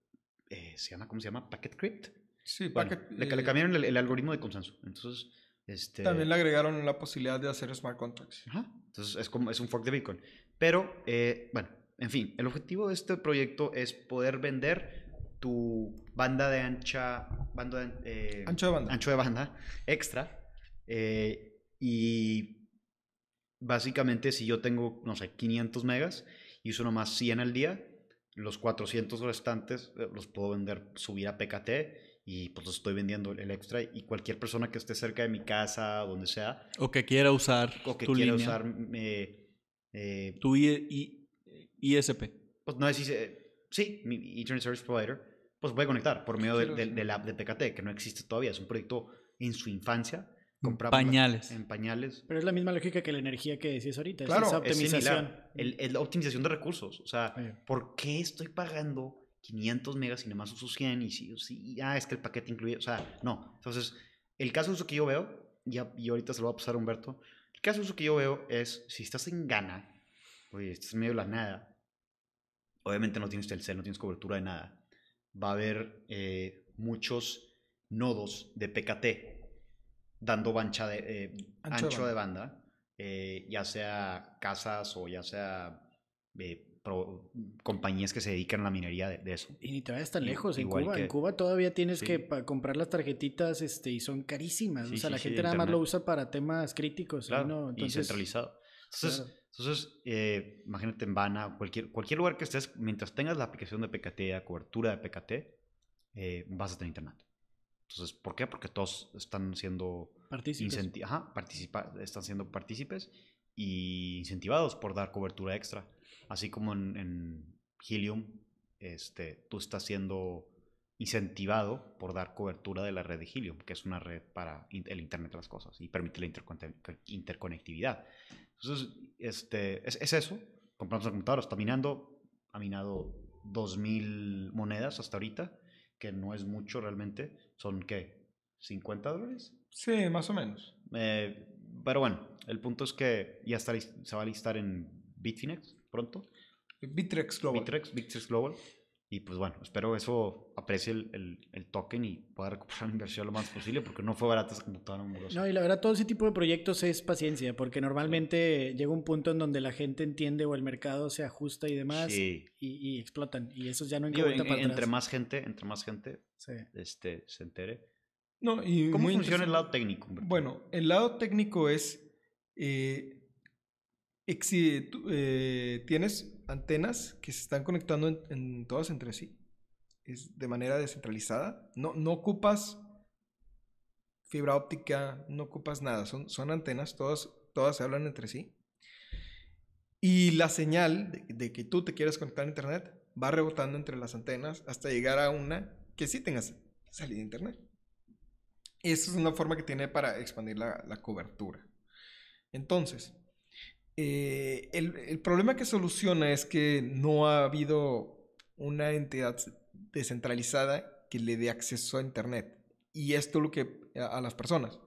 eh, se llama, ¿cómo se llama? Packet Crypt. Sí, Bueno, packet- le, le eh, cambiaron el, el algoritmo de consenso. Entonces, este... También le agregaron la posibilidad de hacer smart contracts. Ajá. Entonces es como es un fork de Bitcoin. Pero, eh, bueno, en fin, el objetivo de este proyecto es poder vender tu banda de ancha, banda de, eh, Ancho de banda. ancho de banda extra. eh, y básicamente si yo tengo, no sé, 500 megas y uso nomás 100 al día, los 400 restantes eh, los puedo vender, subir a PKT y pues los estoy vendiendo el extra y cualquier persona que esté cerca de mi casa, donde sea, O que quiera usar o que tu quiera línea, usar eh, eh, tu I- I- ISP. pues no decís, eh, sí, mi Ethernet Service Provider, pues puede conectar por medio del, del, decir. del app de PKT, que no existe todavía, es un proyecto en su infancia. Pañales. En pañales. Pero es la misma lógica que la energía que decías ahorita. Claro, es esa Es optimización. similar. El- el- la optimización de recursos. O sea, Sí. ¿por qué estoy pagando 500 megas y nada más uso 100? Y sí, sí, ah, es que el paquete incluye. O sea, no. Entonces, el caso de uso que yo veo, y ahorita se lo voy a pasar a Humberto. El caso de uso que yo veo es si estás en Ghana, oye, estás en medio de la nada, obviamente no tienes Telcel, no tienes cobertura de nada. Va a haber eh, muchos nodos de PKT dando bancha de, eh, Ancho ancho, de de banda, eh, ya sea casas o ya sea pro- compañías que se dedican a la minería de, de eso. Y ni te vayas tan lejos. En Cuba, que- en Cuba todavía tienes Sí. que comprar las tarjetitas este, y son carísimas. Sí, o sea, sí, la gente nada más lo usa para temas críticos. Claro, ¿no? y Entonces, centralizado. Entonces, claro. entonces eh, imagínate en Vana, cualquier, cualquier lugar que estés, mientras tengas la aplicación de PKT, la cobertura de PKT, eh, vas a tener internet. Entonces, ¿por qué? Porque todos están siendo Partícipes. ajá, están siendo partícipes y incentivados por dar cobertura extra. Así como en, en Helium, este, tú estás siendo incentivado por dar cobertura de la red de Helium, que es una red para el Internet de las cosas y permite la interconectividad. Entonces, este, es, es eso. Compramos una computadora, está minando, ha minado 2.000 monedas hasta ahorita, que no es mucho realmente. Son, ¿qué? ¿50 dólares? Sí, más o menos. Eh, pero bueno, el punto es que ya está, se va a listar en Bitfinex pronto. Bitrex Global. Bitrex, Bitrex Global. Y pues bueno, espero eso aprecie el, el, el token y pueda recuperar la inversión lo más posible porque no fue barata esa computadora. amorosa. No, y la verdad, todo ese tipo de proyectos es paciencia, porque normalmente llega un punto en donde la gente entiende o el mercado se ajusta y demás Sí. y, y explotan. Y esos ya no Digo, en- para entre atrás. más gente, entre más gente Sí. este, se entere. No, y ¿Cómo funciona el lado técnico? Humberto? Bueno, el lado técnico es, eh, eh, tienes antenas que se están conectando en, todas entre sí, es de manera descentralizada. No, no ocupas fibra óptica, no ocupas nada, son, son antenas, todas, todas se hablan entre sí. Y la señal de, de que tú te quieres conectar a internet va rebotando entre las antenas hasta llegar a una que sí tengas salida de internet. Esa es una forma que tiene para expandir la, la cobertura. Entonces, eh, el, el problema que soluciona es que no ha habido una entidad descentralizada que le dé acceso a Internet. Y esto lo que a, a las personas.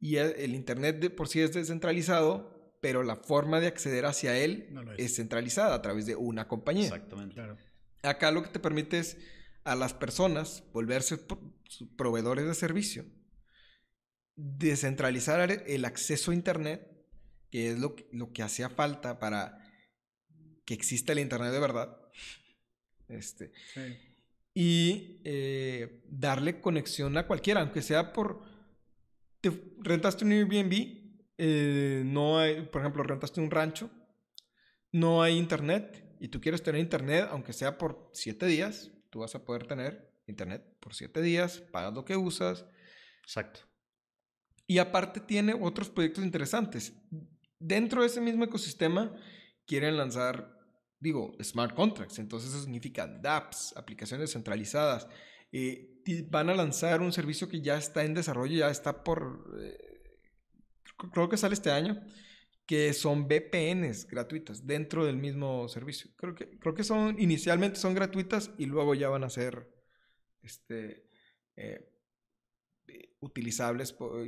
Y el, el Internet de por sí es descentralizado, pero la forma de acceder hacia él No es. es centralizada a través de una compañía. Exactamente. Claro. Acá lo que te permite es a las personas volverse proveedores de servicio, descentralizar el acceso a Internet, que es lo que, lo que hacía falta para que exista el Internet de verdad, este, Sí. y eh, darle conexión a cualquiera, aunque sea por... Te rentaste un Airbnb, eh, no hay, por ejemplo, rentaste un rancho, no hay internet y tú quieres tener internet, aunque sea por siete días, tú vas a poder tener internet por siete días, pagas lo que usas Exacto. y aparte tiene otros proyectos interesantes. Dentro de ese mismo ecosistema quieren lanzar, digo, smart contracts. Entonces eso significa dApps, aplicaciones centralizadas. Eh, van a lanzar un servicio que ya está en desarrollo, ya está por, eh, creo- que sale este año, que son VPNs gratuitas dentro del mismo servicio. Creo que, creo que son, inicialmente son gratuitas y luego ya van a ser, este, eh, utilizables po-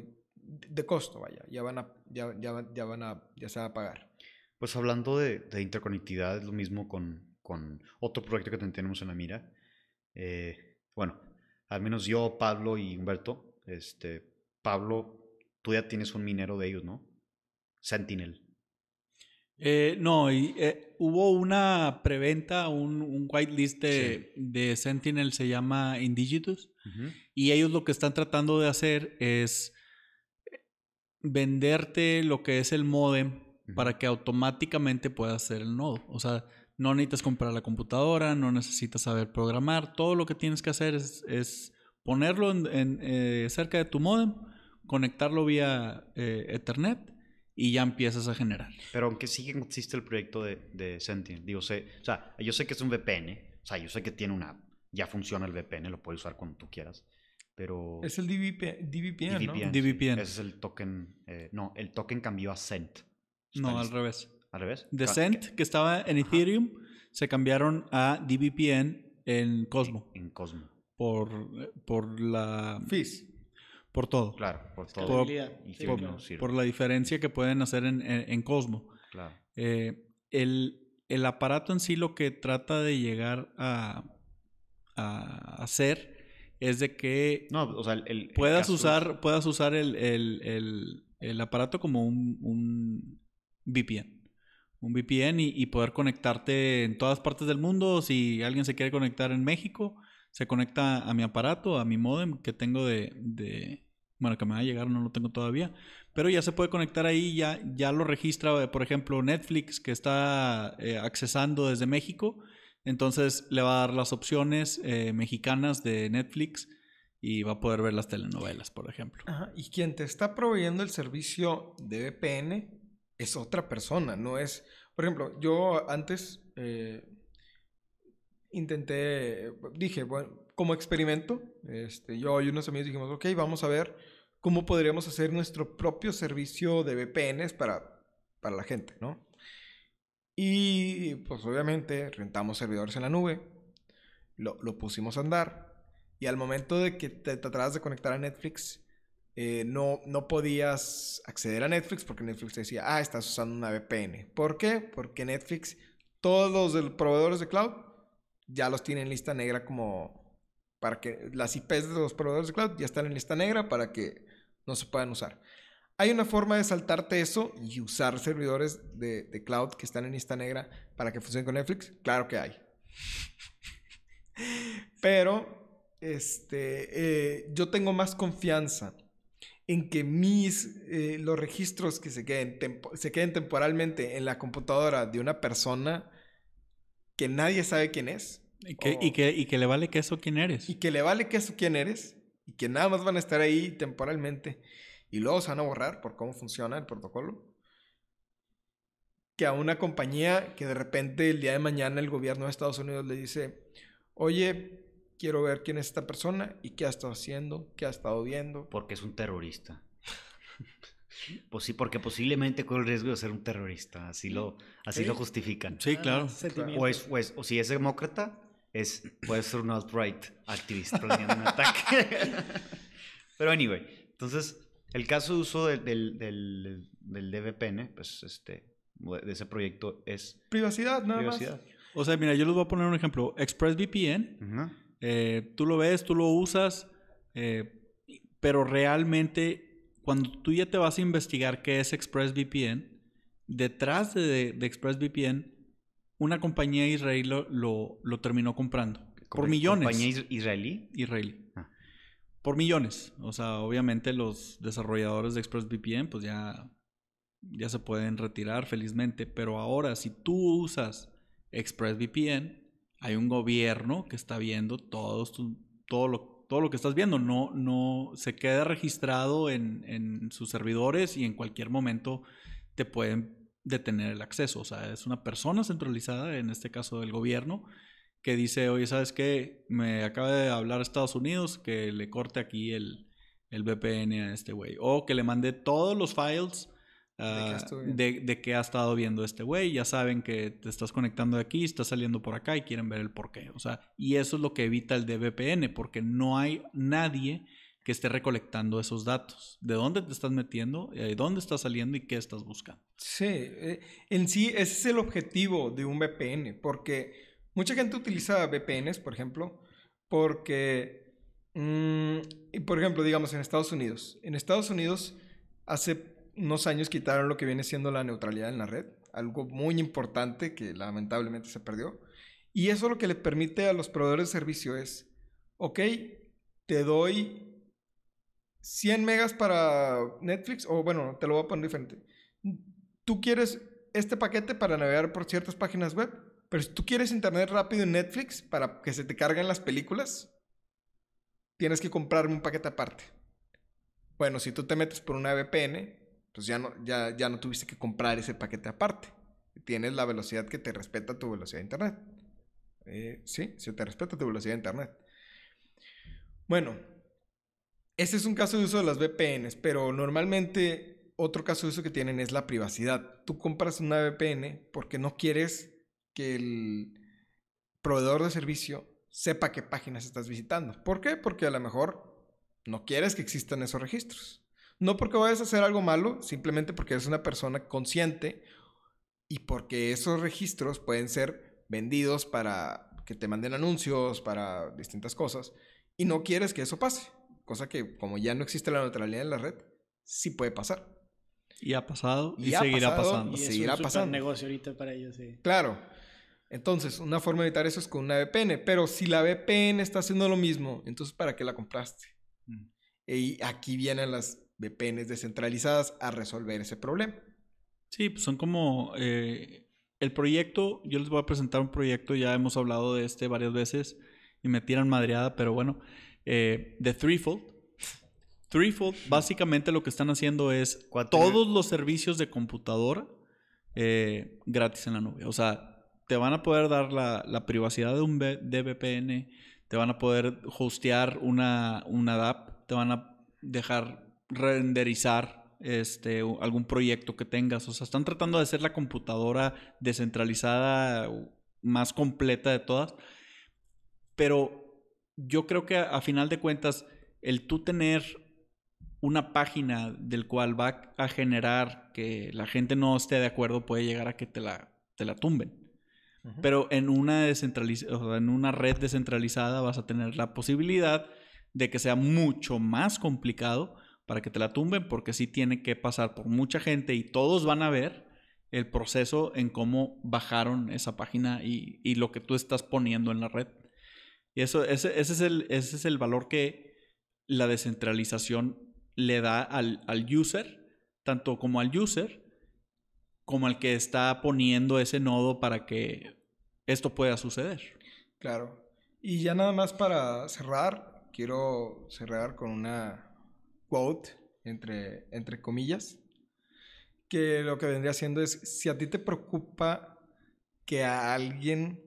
de costo, vaya, ya van a, ya, ya, ya van a, ya se va a pagar. Pues hablando de, de interconectividad, es lo mismo con, con otro proyecto que tenemos en la mira. Eh, bueno, al menos yo, Pablo y Humberto, este, Pablo, tú ya tienes un minero de ellos, ¿no? Sentinel. Eh, no, y, eh, hubo una preventa, un, un whitelist de, de Sentinel, se llama Indigitus, y ellos lo que están tratando de hacer es venderte lo que es el modem para que automáticamente puedas hacer el nodo. O sea, no necesitas comprar la computadora, no necesitas saber programar. Todo lo que tienes que hacer es, es ponerlo en, en, eh, cerca de tu modem, conectarlo vía eh, Ethernet y ya empiezas a generar. Pero aunque sí existe el proyecto de, de Sentinel, digo, sé, o sea, yo sé que es un VPN, o sea, yo sé que tiene una, ya funciona el VPN, lo puedes usar cuando tú quieras, pero... Es el DVP, DVPN, ¿no? DVPN, sí, ese es el token, eh, no, el token cambió a Cent. No, al revés. ¿Al revés? De Ca- Cent, que estaba en Ethereum, se cambiaron a DVPN en Cosmo En Cosmo, por, por la Fizz. por todo. claro, por todo. Y Sí, no Por la diferencia que pueden hacer en, en- en Cosmo. claro. Eh, el, el aparato en sí lo que trata de llegar a, a hacer es de que No, o sea, el... el- el puedas caso usar, puedas usar el, el- el- aparato como un, un VPN. Un VPN y, y poder conectarte en todas partes del mundo. Si alguien se quiere conectar en México, se conecta a mi aparato, a mi modem que tengo de, de- bueno, que me va a llegar, no lo tengo todavía. Pero ya se puede conectar ahí, ya, ya lo registra, por ejemplo, Netflix, que está eh, accesando desde México. Entonces le va a dar las opciones eh, mexicanas de Netflix y va a poder ver las telenovelas, por ejemplo. Ajá, Y quien te está proveyendo el servicio de VPN es otra persona, no es... Por ejemplo, yo antes eh, intenté, dije, bueno, como experimento, este, yo y unos amigos dijimos, ok, vamos a ver cómo podríamos hacer nuestro propio servicio de VPNs para, para la gente, ¿no? Y pues obviamente rentamos servidores en la nube, lo, lo pusimos a andar y al momento de que te tratabas de conectar a Netflix, eh, no, no podías acceder a Netflix porque Netflix te decía, ah, estás usando una VPN. ¿Por qué? Porque Netflix, todos los proveedores de cloud ya los tienen en lista negra como para que las IPs de los proveedores de cloud ya están en lista negra para que no se puedan usar. ¿Hay una forma de saltarte eso y usar servidores de, de cloud que están en lista negra para que funcionen con Netflix? Claro que hay. Pero este, eh, yo tengo más confianza en que mis, eh, los registros que se queden, tempo- se queden temporalmente en la computadora de una persona que nadie sabe quién es Y que, y que, y que le vale queso quién eres. y que le vale queso quién eres y que nada más van a estar ahí temporalmente y luego se van a borrar por cómo funciona el protocolo. Que a una compañía que de repente el día de mañana el gobierno de Estados Unidos le dice, oye, quiero ver quién es esta persona y qué ha estado haciendo, qué ha estado viendo. Porque es un terrorista. Pues sí, porque posiblemente con el riesgo de ser un terrorista. Así lo, así Sí. lo justifican. Sí, Ah, claro. sentimientos. O, es, o, es- o si es demócrata, es, puede ser un alt-right activist planeando un ataque. Pero anyway, entonces, el caso de uso del, del, del, del DVPN, pues este, de ese proyecto es Privacidad, nada privacidad. O sea, mira, yo les voy a poner un ejemplo. ExpressVPN, Ujú. eh, tú lo ves, tú lo usas, eh, pero realmente cuando tú ya te vas a investigar qué es ExpressVPN, detrás de, de ExpressVPN, una compañía israelí lo, lo, lo terminó comprando. Por millones. Compañía is- israelí. Israelí. Ah. Por millones. O sea, obviamente los desarrolladores de ExpressVPN pues ya, ya se pueden retirar felizmente. Pero ahora, si tú usas ExpressVPN, hay un gobierno que está viendo todos todo, lo, todo lo que estás viendo. No, no se queda registrado en, en sus servidores y en cualquier momento te pueden detener el acceso. O sea, es una persona centralizada, en este caso del gobierno, que dice, oye, ¿sabes qué? Me acaba de hablar Estados Unidos que le corte aquí el, el VPN a este güey. O que le mande todos los files viendo. de, de que ha estado viendo este güey. Ya saben que te estás conectando de aquí, estás saliendo por acá y quieren ver el por qué. O sea, y eso es lo que evita el de VPN, porque no hay nadie que esté recolectando esos datos. ¿De dónde te estás metiendo? ¿De dónde estás saliendo y qué estás buscando? Sí, eh, en sí ese es el objetivo de un VPN, porque mucha gente utiliza VPNs, por ejemplo, porque, mm, y por ejemplo, digamos en Estados Unidos. En Estados Unidos hace unos años quitaron lo que viene siendo la neutralidad en la red, algo muy importante que lamentablemente se perdió. Y eso lo que le permite a los proveedores de servicio es, ok, te doy 100 megas para Netflix, o bueno, te lo voy a poner diferente. Tú quieres este paquete para navegar por ciertas páginas web, pero si tú quieres internet rápido en Netflix para que se te carguen las películas, tienes que comprarme un paquete aparte. Bueno, si tú te metes por una VPN, pues ya no, ya, ya no tuviste que comprar ese paquete aparte. Tienes la velocidad que te respeta tu velocidad de internet. Eh, sí, se te respeta tu velocidad de internet. Bueno, ese es un caso de uso de las VPNs, pero normalmente otro caso de uso que tienen es la privacidad. Tú compras una VPN porque no quieres que el proveedor de servicio sepa qué páginas estás visitando. ¿Por qué? Porque a lo mejor no quieres que existan esos registros. No porque vayas a hacer algo malo, simplemente porque eres una persona consciente y porque esos registros pueden ser vendidos para que te manden anuncios, para distintas cosas, y no quieres que eso pase. Cosa que como ya no existe la neutralidad en la red, sí puede pasar. Y ha pasado y, Y ha seguirá pasado, pasando. Y es seguirá un pasando. negocio ahorita para ellos, sí. Claro. Entonces, una forma de evitar eso es con una VPN. Pero si la VPN está haciendo lo mismo, entonces ¿para qué la compraste? Mm. Y aquí vienen las VPNs descentralizadas a resolver ese problema. Sí, pues son como eh, el proyecto, yo les voy a presentar un proyecto, ya hemos hablado de este varias veces y me tiran madreada, pero bueno, eh, de Threefold. Threefold, básicamente lo que están haciendo es todos los servicios de computadora eh, gratis en la nube. O sea, te van a poder dar la, privacidad de un de VPN, te van a poder hostear una, una DApp, te van a dejar renderizar este, algún proyecto que tengas. O sea, están tratando de hacer la computadora descentralizada más completa de todas. Pero yo creo que a, a final de cuentas, el tú tener una página del cual va a generar que la gente no esté de acuerdo puede llegar a que te la, te la tumben. Pero en una, descentraliz- en una red descentralizada vas a tener la posibilidad de que sea mucho más complicado para que te la tumben, porque sí tiene que pasar por mucha gente y todos van a ver el proceso en cómo bajaron esa página y, y lo que tú estás poniendo en la red. Y eso, ese, ese es, el, ese es el valor que la descentralización le da al, al user, tanto como al user, como al que está poniendo ese nodo para que esto pueda suceder. Claro. Y ya nada más para cerrar, quiero cerrar con una quote entre, entre comillas, que lo que vendría siendo es, si a ti te preocupa que a alguien,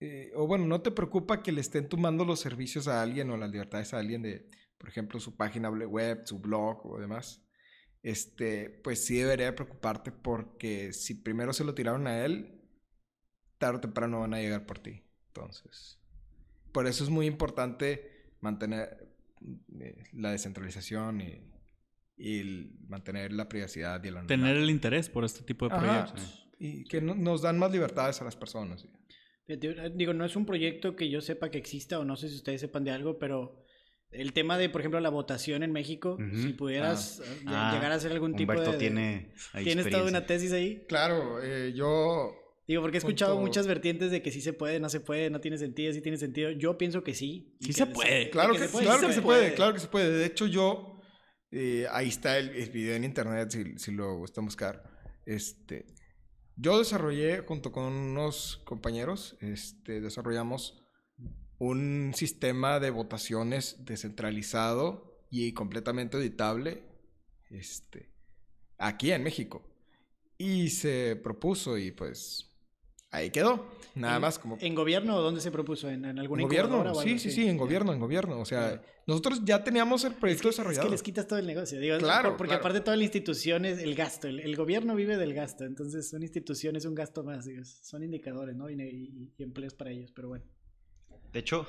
eh, o bueno, no te preocupa que le estén tomando los servicios a alguien o las libertades a alguien de, por ejemplo, su página web, su blog o demás, este, pues sí debería preocuparte porque si primero se lo tiraron a él, tarde o temprano van a llegar por ti. Entonces, por eso es muy importante mantener eh, la descentralización y, y el mantener la privacidad y el anonimato. Tener el interés por este tipo de Ajá. proyectos. Y que no- nos dan más libertades a las personas. Fíjate, Digo, no es un proyecto que yo sepa que exista o no sé si ustedes sepan de algo, pero el tema de, por ejemplo, la votación en México, Ujú. si pudieras eh, Ah, llegar a hacer algún tipo Humberto de... tiene ahí ¿Tienes toda una tesis ahí? Claro, eh, yo... Digo, porque he escuchado muchas vertientes de que sí se puede, no se puede, no tiene sentido, sí tiene sentido. Yo pienso que sí. Sí se puede. Claro que que, se puede, claro sí que se se puede, puede. claro que se puede. De hecho, yo... eh, ahí está el, el video en internet si, si lo gustan buscar. Este, yo desarrollé junto con unos compañeros, este, desarrollamos un sistema de votaciones descentralizado y completamente editable este, aquí en México. Y se propuso y pues ahí quedó. Nada ¿En- más como... ¿En gobierno o dónde se propuso? ¿En, En gobierno, incubadora o algo sí, sí, sí, en gobierno, en gobierno. O sea, Claro. nosotros ya teníamos el Es proyecto que, es desarrollado. que les quitas todo el negocio. Digo, Claro, por- porque claro. aparte toda la institución es el gasto. El, el gobierno vive del gasto. Entonces, una institución es un gasto más. digo, son indicadores, ¿no? Y, y- y empleos para ellos. Pero bueno. De hecho,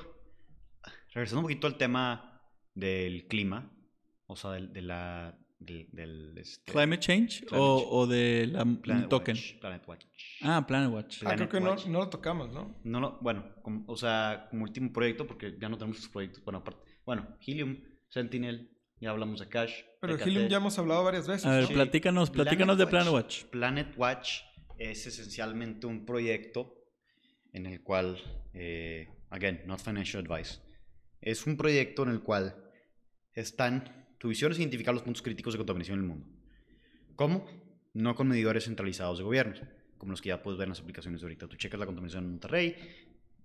regresando un poquito al tema del clima, o sea, de la, del, del, este, ¿Climate change Climate o, o de la Planet token? Watch, Planet Watch. Ah, Planet Watch. Ah, creo que no, Watch. no lo tocamos, ¿no? No, no, bueno, como- o sea, como último proyecto, porque ya no tenemos muchos proyectos. Bueno, aparte, bueno, Helium, Sentinel, ya hablamos de Cash. Pero. Helium ya hemos hablado varias veces. A ver, ¿no? Sí. platícanos, platícanos de Planet Watch. Planet Watch es esencialmente un proyecto en el cual, eh, again, not financial advice, es un proyecto en el cual están, tu visión es identificar los puntos críticos de contaminación en el mundo. ¿Cómo? No con medidores centralizados de gobiernos, como los que ya puedes ver en las aplicaciones de ahorita. Tú checas la contaminación en Monterrey,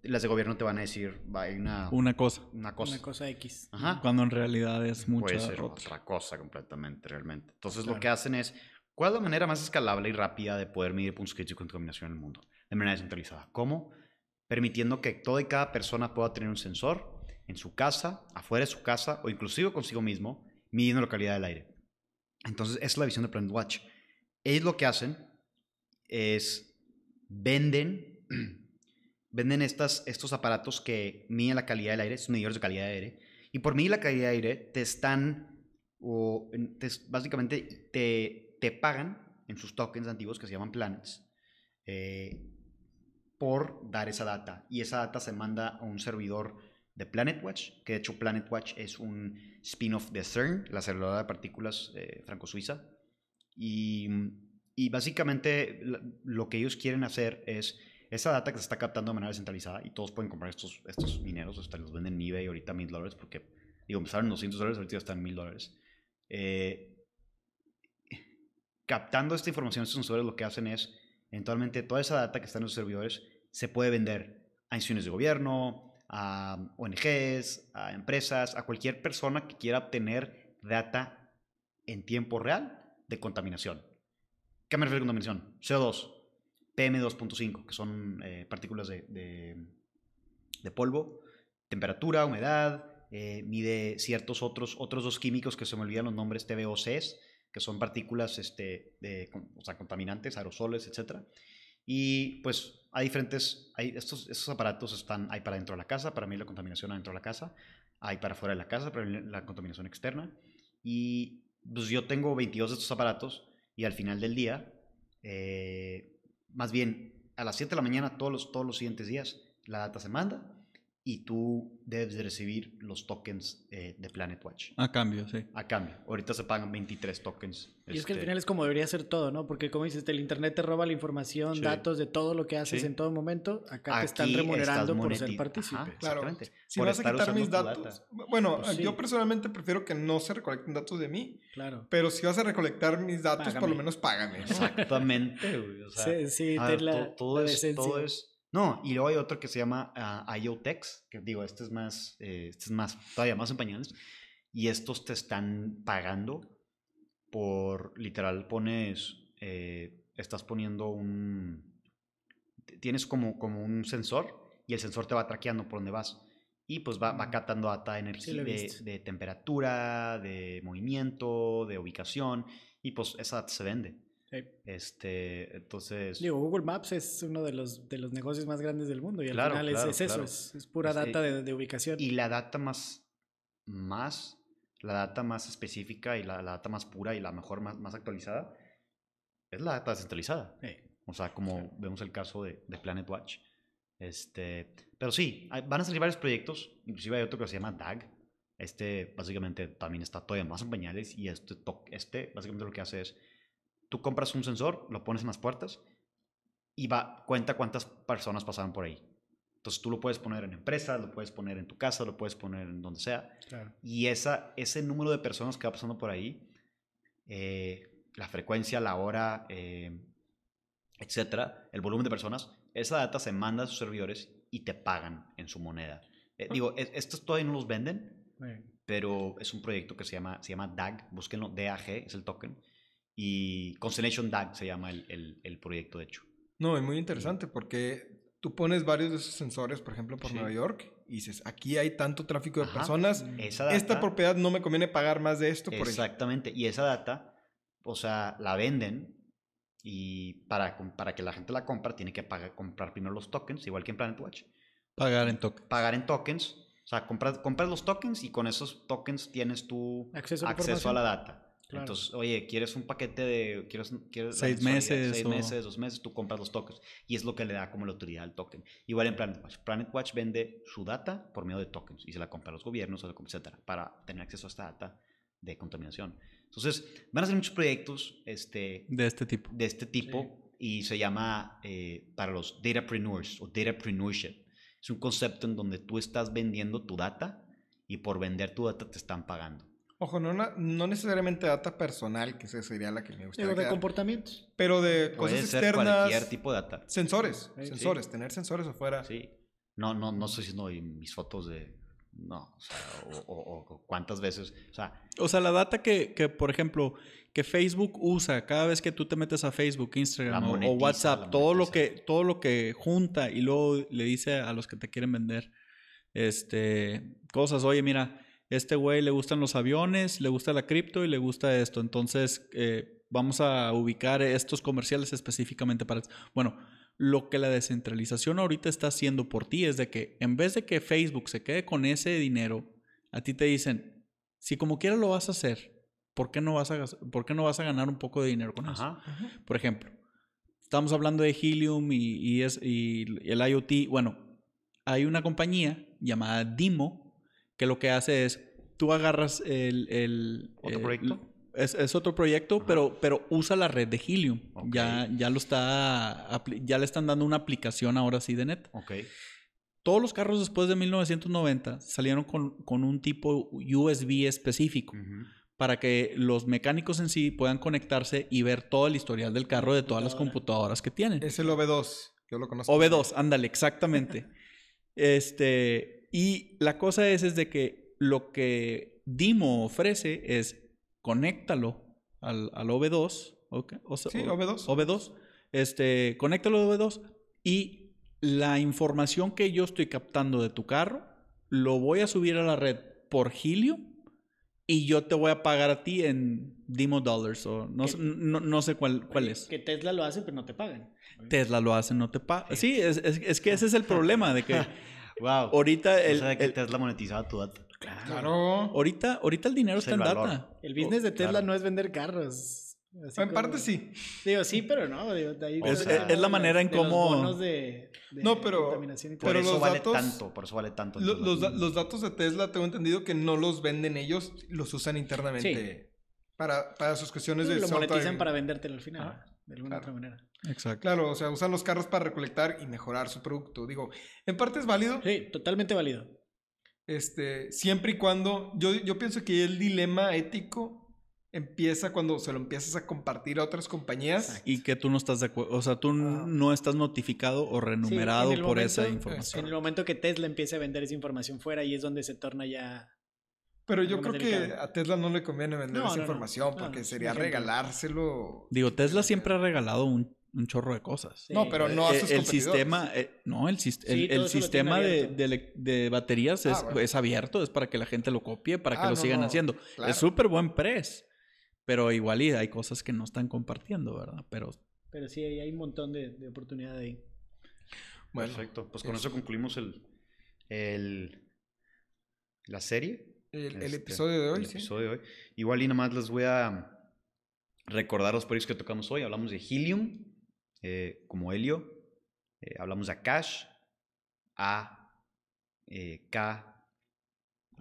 las de gobierno te van a decir, va, hay una, Una cosa. una cosa. Una cosa X. Ajá. Cuando en realidad es mucha Puede ser otra. otra cosa completamente, realmente. Entonces, lo Claro. que hacen es, ¿cuál es la manera más escalable y rápida de poder medir puntos críticos de contaminación en el mundo? De manera descentralizada. ¿Cómo? Permitiendo que toda y cada persona pueda tener un sensor en su casa, afuera de su casa o inclusive consigo mismo, midiendo la calidad del aire. Entonces, esa es la visión de Planet Watch. Ellos lo que hacen es venden, venden estas, estos aparatos que miden la calidad del aire, estos medidores de calidad de aire, y por medir la calidad de aire te están, o, te- básicamente te, te pagan en sus tokens antiguos que se llaman planets, eh, por dar esa data. Y esa data se manda a un servidor de PlanetWatch, que de hecho PlanetWatch es un spin-off de CERN, la aceleradora de partículas eh, franco-suiza. Y, y básicamente lo que ellos quieren hacer es esa data que se está captando de manera descentralizada y todos pueden comprar estos, estos mineros, hasta los venden en eBay ahorita mil dólares porque, digo, empezaron en 200 dólares, ahorita están mil dólares. Eh, captando esta información, estos sensores lo que hacen es, eventualmente, toda esa data que está en los servidores se puede vender a instituciones de gobierno, a ONGs, a empresas, a cualquier persona que quiera obtener data en tiempo real de contaminación. ¿Qué me refiero a contaminación? CO2, PM2.5, que son eh, partículas de, de- polvo, temperatura, humedad, eh, mide ciertos otros, otros dos químicos que se me olvidan los nombres, TBOCs, que son partículas este, de, contaminantes, aerosoles, etc. Y pues hay diferentes, hay estos, estos aparatos están, hay para dentro de la casa, para medir la contaminación adentro de la casa, hay para fuera de la casa, para la contaminación externa. Y pues yo tengo 22 de estos aparatos y al final del día, eh, más bien a las 7 de la mañana todos los, todos los siguientes días, la data se manda y tú debes de recibir los tokens eh, de Planet Watch. A cambio, sí. A cambio, ahorita se pagan 23 tokens. Y es que al este, final es como debería ser todo, ¿no? Porque como dices, el internet te roba la información, Sí. datos de todo lo que haces Sí. en todo momento. Acá te están remunerando por ser partícipe. Ajá, Claro. Si Por vas a quitar mis datos. data. Bueno, Pues sí. yo personalmente prefiero que no se recolecten datos de mí, Claro. pero si vas a recolectar mis datos, por lo menos págame. ¿no? Exactamente, güey. O sea, sí, sí, a ten ver, la, to- todo, la es, todo es. No, y luego hay otro que se llama ah, IoTex, que digo, este es más, eh, este es más, todavía más en pañales. Y estos te están pagando por, literal, pones, eh, estás poniendo un, tienes como, como un sensor y el sensor te va traqueando por donde vas. Y pues va, va captando data de energía, he de, de temperatura, de movimiento, de ubicación. Y pues esa data se vende. Sí. Este, entonces. Digo, Google Maps es uno de los, de los negocios más grandes del mundo y al Claro, final es- claro, es, eso, claro. es, es pura Pues, data eh, de, de ubicación. Y la data más, más, la data más específica y la, la data más pura y la mejor, más, más actualizada, es la data descentralizada. Sí. O sea, como vemos el caso de, de Planet Watch. Este, pero sí, hay- van a salir varios proyectos, inclusive hay otro que se llama DAG. Este básicamente también está todavía más en pañales y este, este básicamente lo que hace es, tú compras un sensor, lo pones en las puertas y va, cuenta cuántas personas pasaron por ahí. Entonces tú lo puedes poner en empresas, lo puedes poner en tu casa, lo puedes poner en donde sea. Claro. Y esa, ese número de personas que va pasando por ahí, eh, la frecuencia, la hora, eh, etcétera, el volumen de personas, esa data se manda a sus servidores y te pagan en su moneda. Eh, digo, es- estos todavía no los venden, pero es un proyecto que se llama, se llama DAG, búsquenlo, DAG es el token, y Constellation DAG se llama el, el- el proyecto, de hecho. No, es muy interesante porque tú pones varios de esos sensores, por ejemplo, por Sí. Nueva York, y dices, aquí hay tanto tráfico de Ajá. personas, Esa data, esta propiedad no me conviene pagar más de esto por ejemplo. Exactamente. Y esa data, o sea, la venden y para, para que la gente la compra tiene que pagar, comprar primero los tokens, igual que en Planet Watch. Pagar en token. Pagar en tokens O sea, compras, compras los tokens y con esos tokens tienes tu Acceso a la acceso a la data. Claro. Entonces, oye, ¿quieres un paquete de... Quieres, quieres Seis meses Seis o- meses, dos meses, tú compras los tokens. Y es lo que le da como la autoridad al token. Igual en Planet Watch. Planet Watch vende su data por medio de tokens y se la compra a los gobiernos, etcétera, para tener acceso a esta data de contaminación. Entonces, van a ser muchos proyectos este, De este tipo. de este tipo y se llama eh, para los datapreneurs o datapreneurship. Es un concepto en donde tú estás vendiendo tu data y por vender tu data te están pagando. Ojo, no, no necesariamente data personal, que esa sería la que me gustaría. Digo, de quedar, comportamientos. pero de Puede cosas ser externas. cualquier tipo de data. Sensores, Sí. sensores, tener sensores afuera. Sí. No, no, no estoy diciendo mis fotos de... No, o, sea, o, o- o cuántas veces... O sea, O sea, la data que, que, por ejemplo, que Facebook usa cada vez que tú te metes a Facebook, Instagram o- WhatsApp, todo lo que todo lo que junta y luego le dice a los que te quieren vender este cosas, oye, mira, este güey le gustan los aviones, le gusta la cripto y le gusta esto, entonces eh, vamos a ubicar estos comerciales específicamente para bueno, lo que la descentralización ahorita está haciendo por ti es de que en vez de que Facebook se quede con ese dinero, a ti te dicen, si como quiera lo vas a hacer, ¿por qué no vas a, gas- ¿por qué no vas a ganar un poco de dinero con eso? ajá. Por ejemplo, estamos hablando de Helium y, y es, y el IoT. Bueno, hay una compañía llamada Dimo que lo que hace es, tú agarras el... el ¿Otro el- proyecto? Es, es otro proyecto, Ajá. pero, pero usa la red de Helium. Ya, ya lo está, ya le están dando una aplicación ahora sí de net. Ok. Todos los carros después de 1990 salieron con, con un tipo USB específico para que los mecánicos en sí puedan conectarse y ver todo el historial del carro de todas las Computadora. computadoras que tienen. Es el OV2, yo lo conozco. OV2, ándale, exactamente. este, y la cosa es, es de que lo que Dimo ofrece es conéctalo al, al OV2. ok, o sea, Sí, o- OV2. OV2. Este, conéctalo al OV2 y la información que yo estoy captando de tu carro lo voy a subir a la red por Helium y yo te voy a pagar a ti en Dimo Dollars o no, sé- no, no sé cuál, cuál es. Que Tesla lo hace, pero no te pagan. Tesla lo hace, no te paga. Sí, es, es- es que ese es el problema de que Wow. ahorita el, o sea, que el- Tesla monetizaba tu data. Claro. ahorita, ahorita el dinero Es está el en valor. data. El business de Tesla claro. no es vender carros. así En como- parte sí. Digo, sí, pero no. digo, de ahí Es- la manera en de los cómo- bonos de, de No, pero- contaminación y Por Pero eso los vale datos- tanto, por eso vale tanto. Lo- los, da- los datos de Tesla tengo entendido que no los venden ellos, los usan internamente para, para sus cuestiones de lo monetizan para vendértelo al final, de alguna claro. otra manera. Exacto. Claro, o sea, usan los carros para recolectar y mejorar su producto. Digo, en parte es válido, Sí, totalmente válido. este, siempre y cuando, yo, yo pienso que el dilema ético empieza cuando se lo empiezas a compartir a otras compañías. Y que tú no estás de acuerdo, o sea, tú Ah. no estás notificado o renumerado en por momento- esa En información. el momento que Tesla empiece a vender esa información fuera y es donde se torna ya... Pero yo creo que a Tesla no le conviene vender No, esa no, información No, porque sería regalárselo. Digo, Tesla siempre ha regalado un, un chorro de cosas. Sí. No, pero no a Eh, sus el competidores. sistema, eh, no, el, Sí, el, el sistema de, de baterías Ah, es, bueno. es abierto, es para que la gente lo copie, para que Ah, lo no, sigan no, haciendo. claro. Es súper buen press, pero igual y hay cosas que no están compartiendo, ¿verdad? Pero Pero sí, ahí hay un montón de, de oportunidad ahí. Bueno, Perfecto. Pues con eso. eso concluimos el, el la serie. El, el Este, episodio de hoy, el sí. episodio de hoy. Igual y nada más les voy a recordar los proyectos que tocamos hoy. Hablamos de Helium, eh, como helio. Eh, hablamos de Akash, A, eh, K,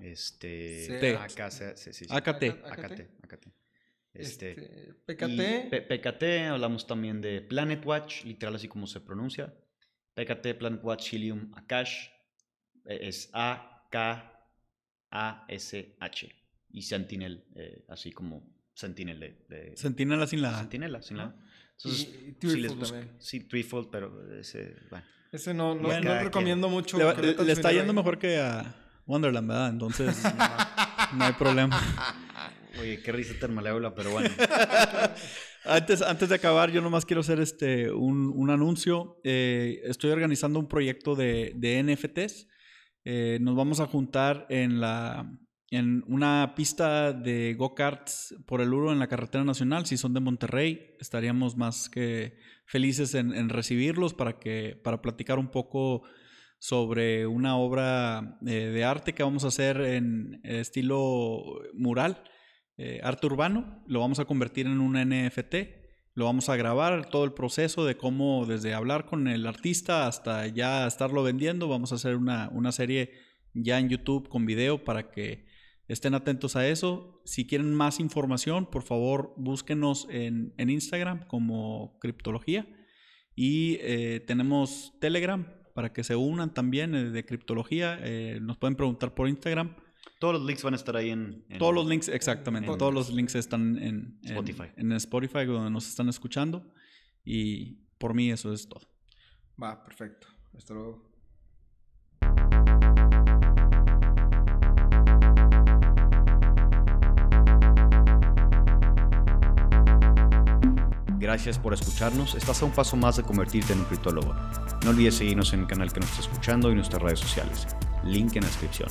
este, C. AK, C, sí, sí, sí. AKT. AKT, AKT. Este, Este, PKT. P- PKT, hablamos también de Planet Watch, literal así como se pronuncia. PKT, Planet Watch, Helium, Akash, eh, es A, K, A, S, H. Y Sentinel, eh, así como Sentinel de, de Sentinela sin la A. Sentinela, sin la A. Y- Entonces, y si les sí, Threefold, pero ese, bueno. Ese no, no, Bueno, no cada recomiendo mucho. Le, está yendo ahí. mejor que a Wonderland, ¿verdad? Entonces, no, no hay problema. Oye, qué risa tan malévola, pero bueno. Antes, antes de acabar, yo nomás quiero hacer este, un, un anuncio. Eh, estoy organizando un proyecto de, de NFTs. Eh, nos vamos a juntar en, la, en una pista de go-karts por el Uro en la carretera nacional. Si son de Monterrey, estaríamos más que felices en, recibirlos para, que, para platicar un poco sobre una obra eh, de arte que vamos a hacer en estilo mural, eh, arte urbano. Lo vamos a convertir en un NFT. Lo vamos a grabar todo el proceso de cómo desde hablar con el artista hasta ya estarlo vendiendo. Vamos a hacer una, una serie ya en YouTube con video para que Estén atentos a eso. Si quieren más información, por favor, búsquenos en, Instagram como Criptología. Y eh, tenemos Telegram para que se unan también eh, de Criptología. Eh, nos pueden preguntar por Instagram. Todos los links van a estar ahí en... Todos los links, exactamente. Todos los links están en Spotify. En, Spotify, donde nos están escuchando. Y por mí eso es todo. Va, perfecto. Hasta luego. Gracias por escucharnos. Estás a un paso más de convertirte en un criptólogo. No olvides seguirnos en el canal que nos está escuchando y nuestras redes sociales. Link en la descripción.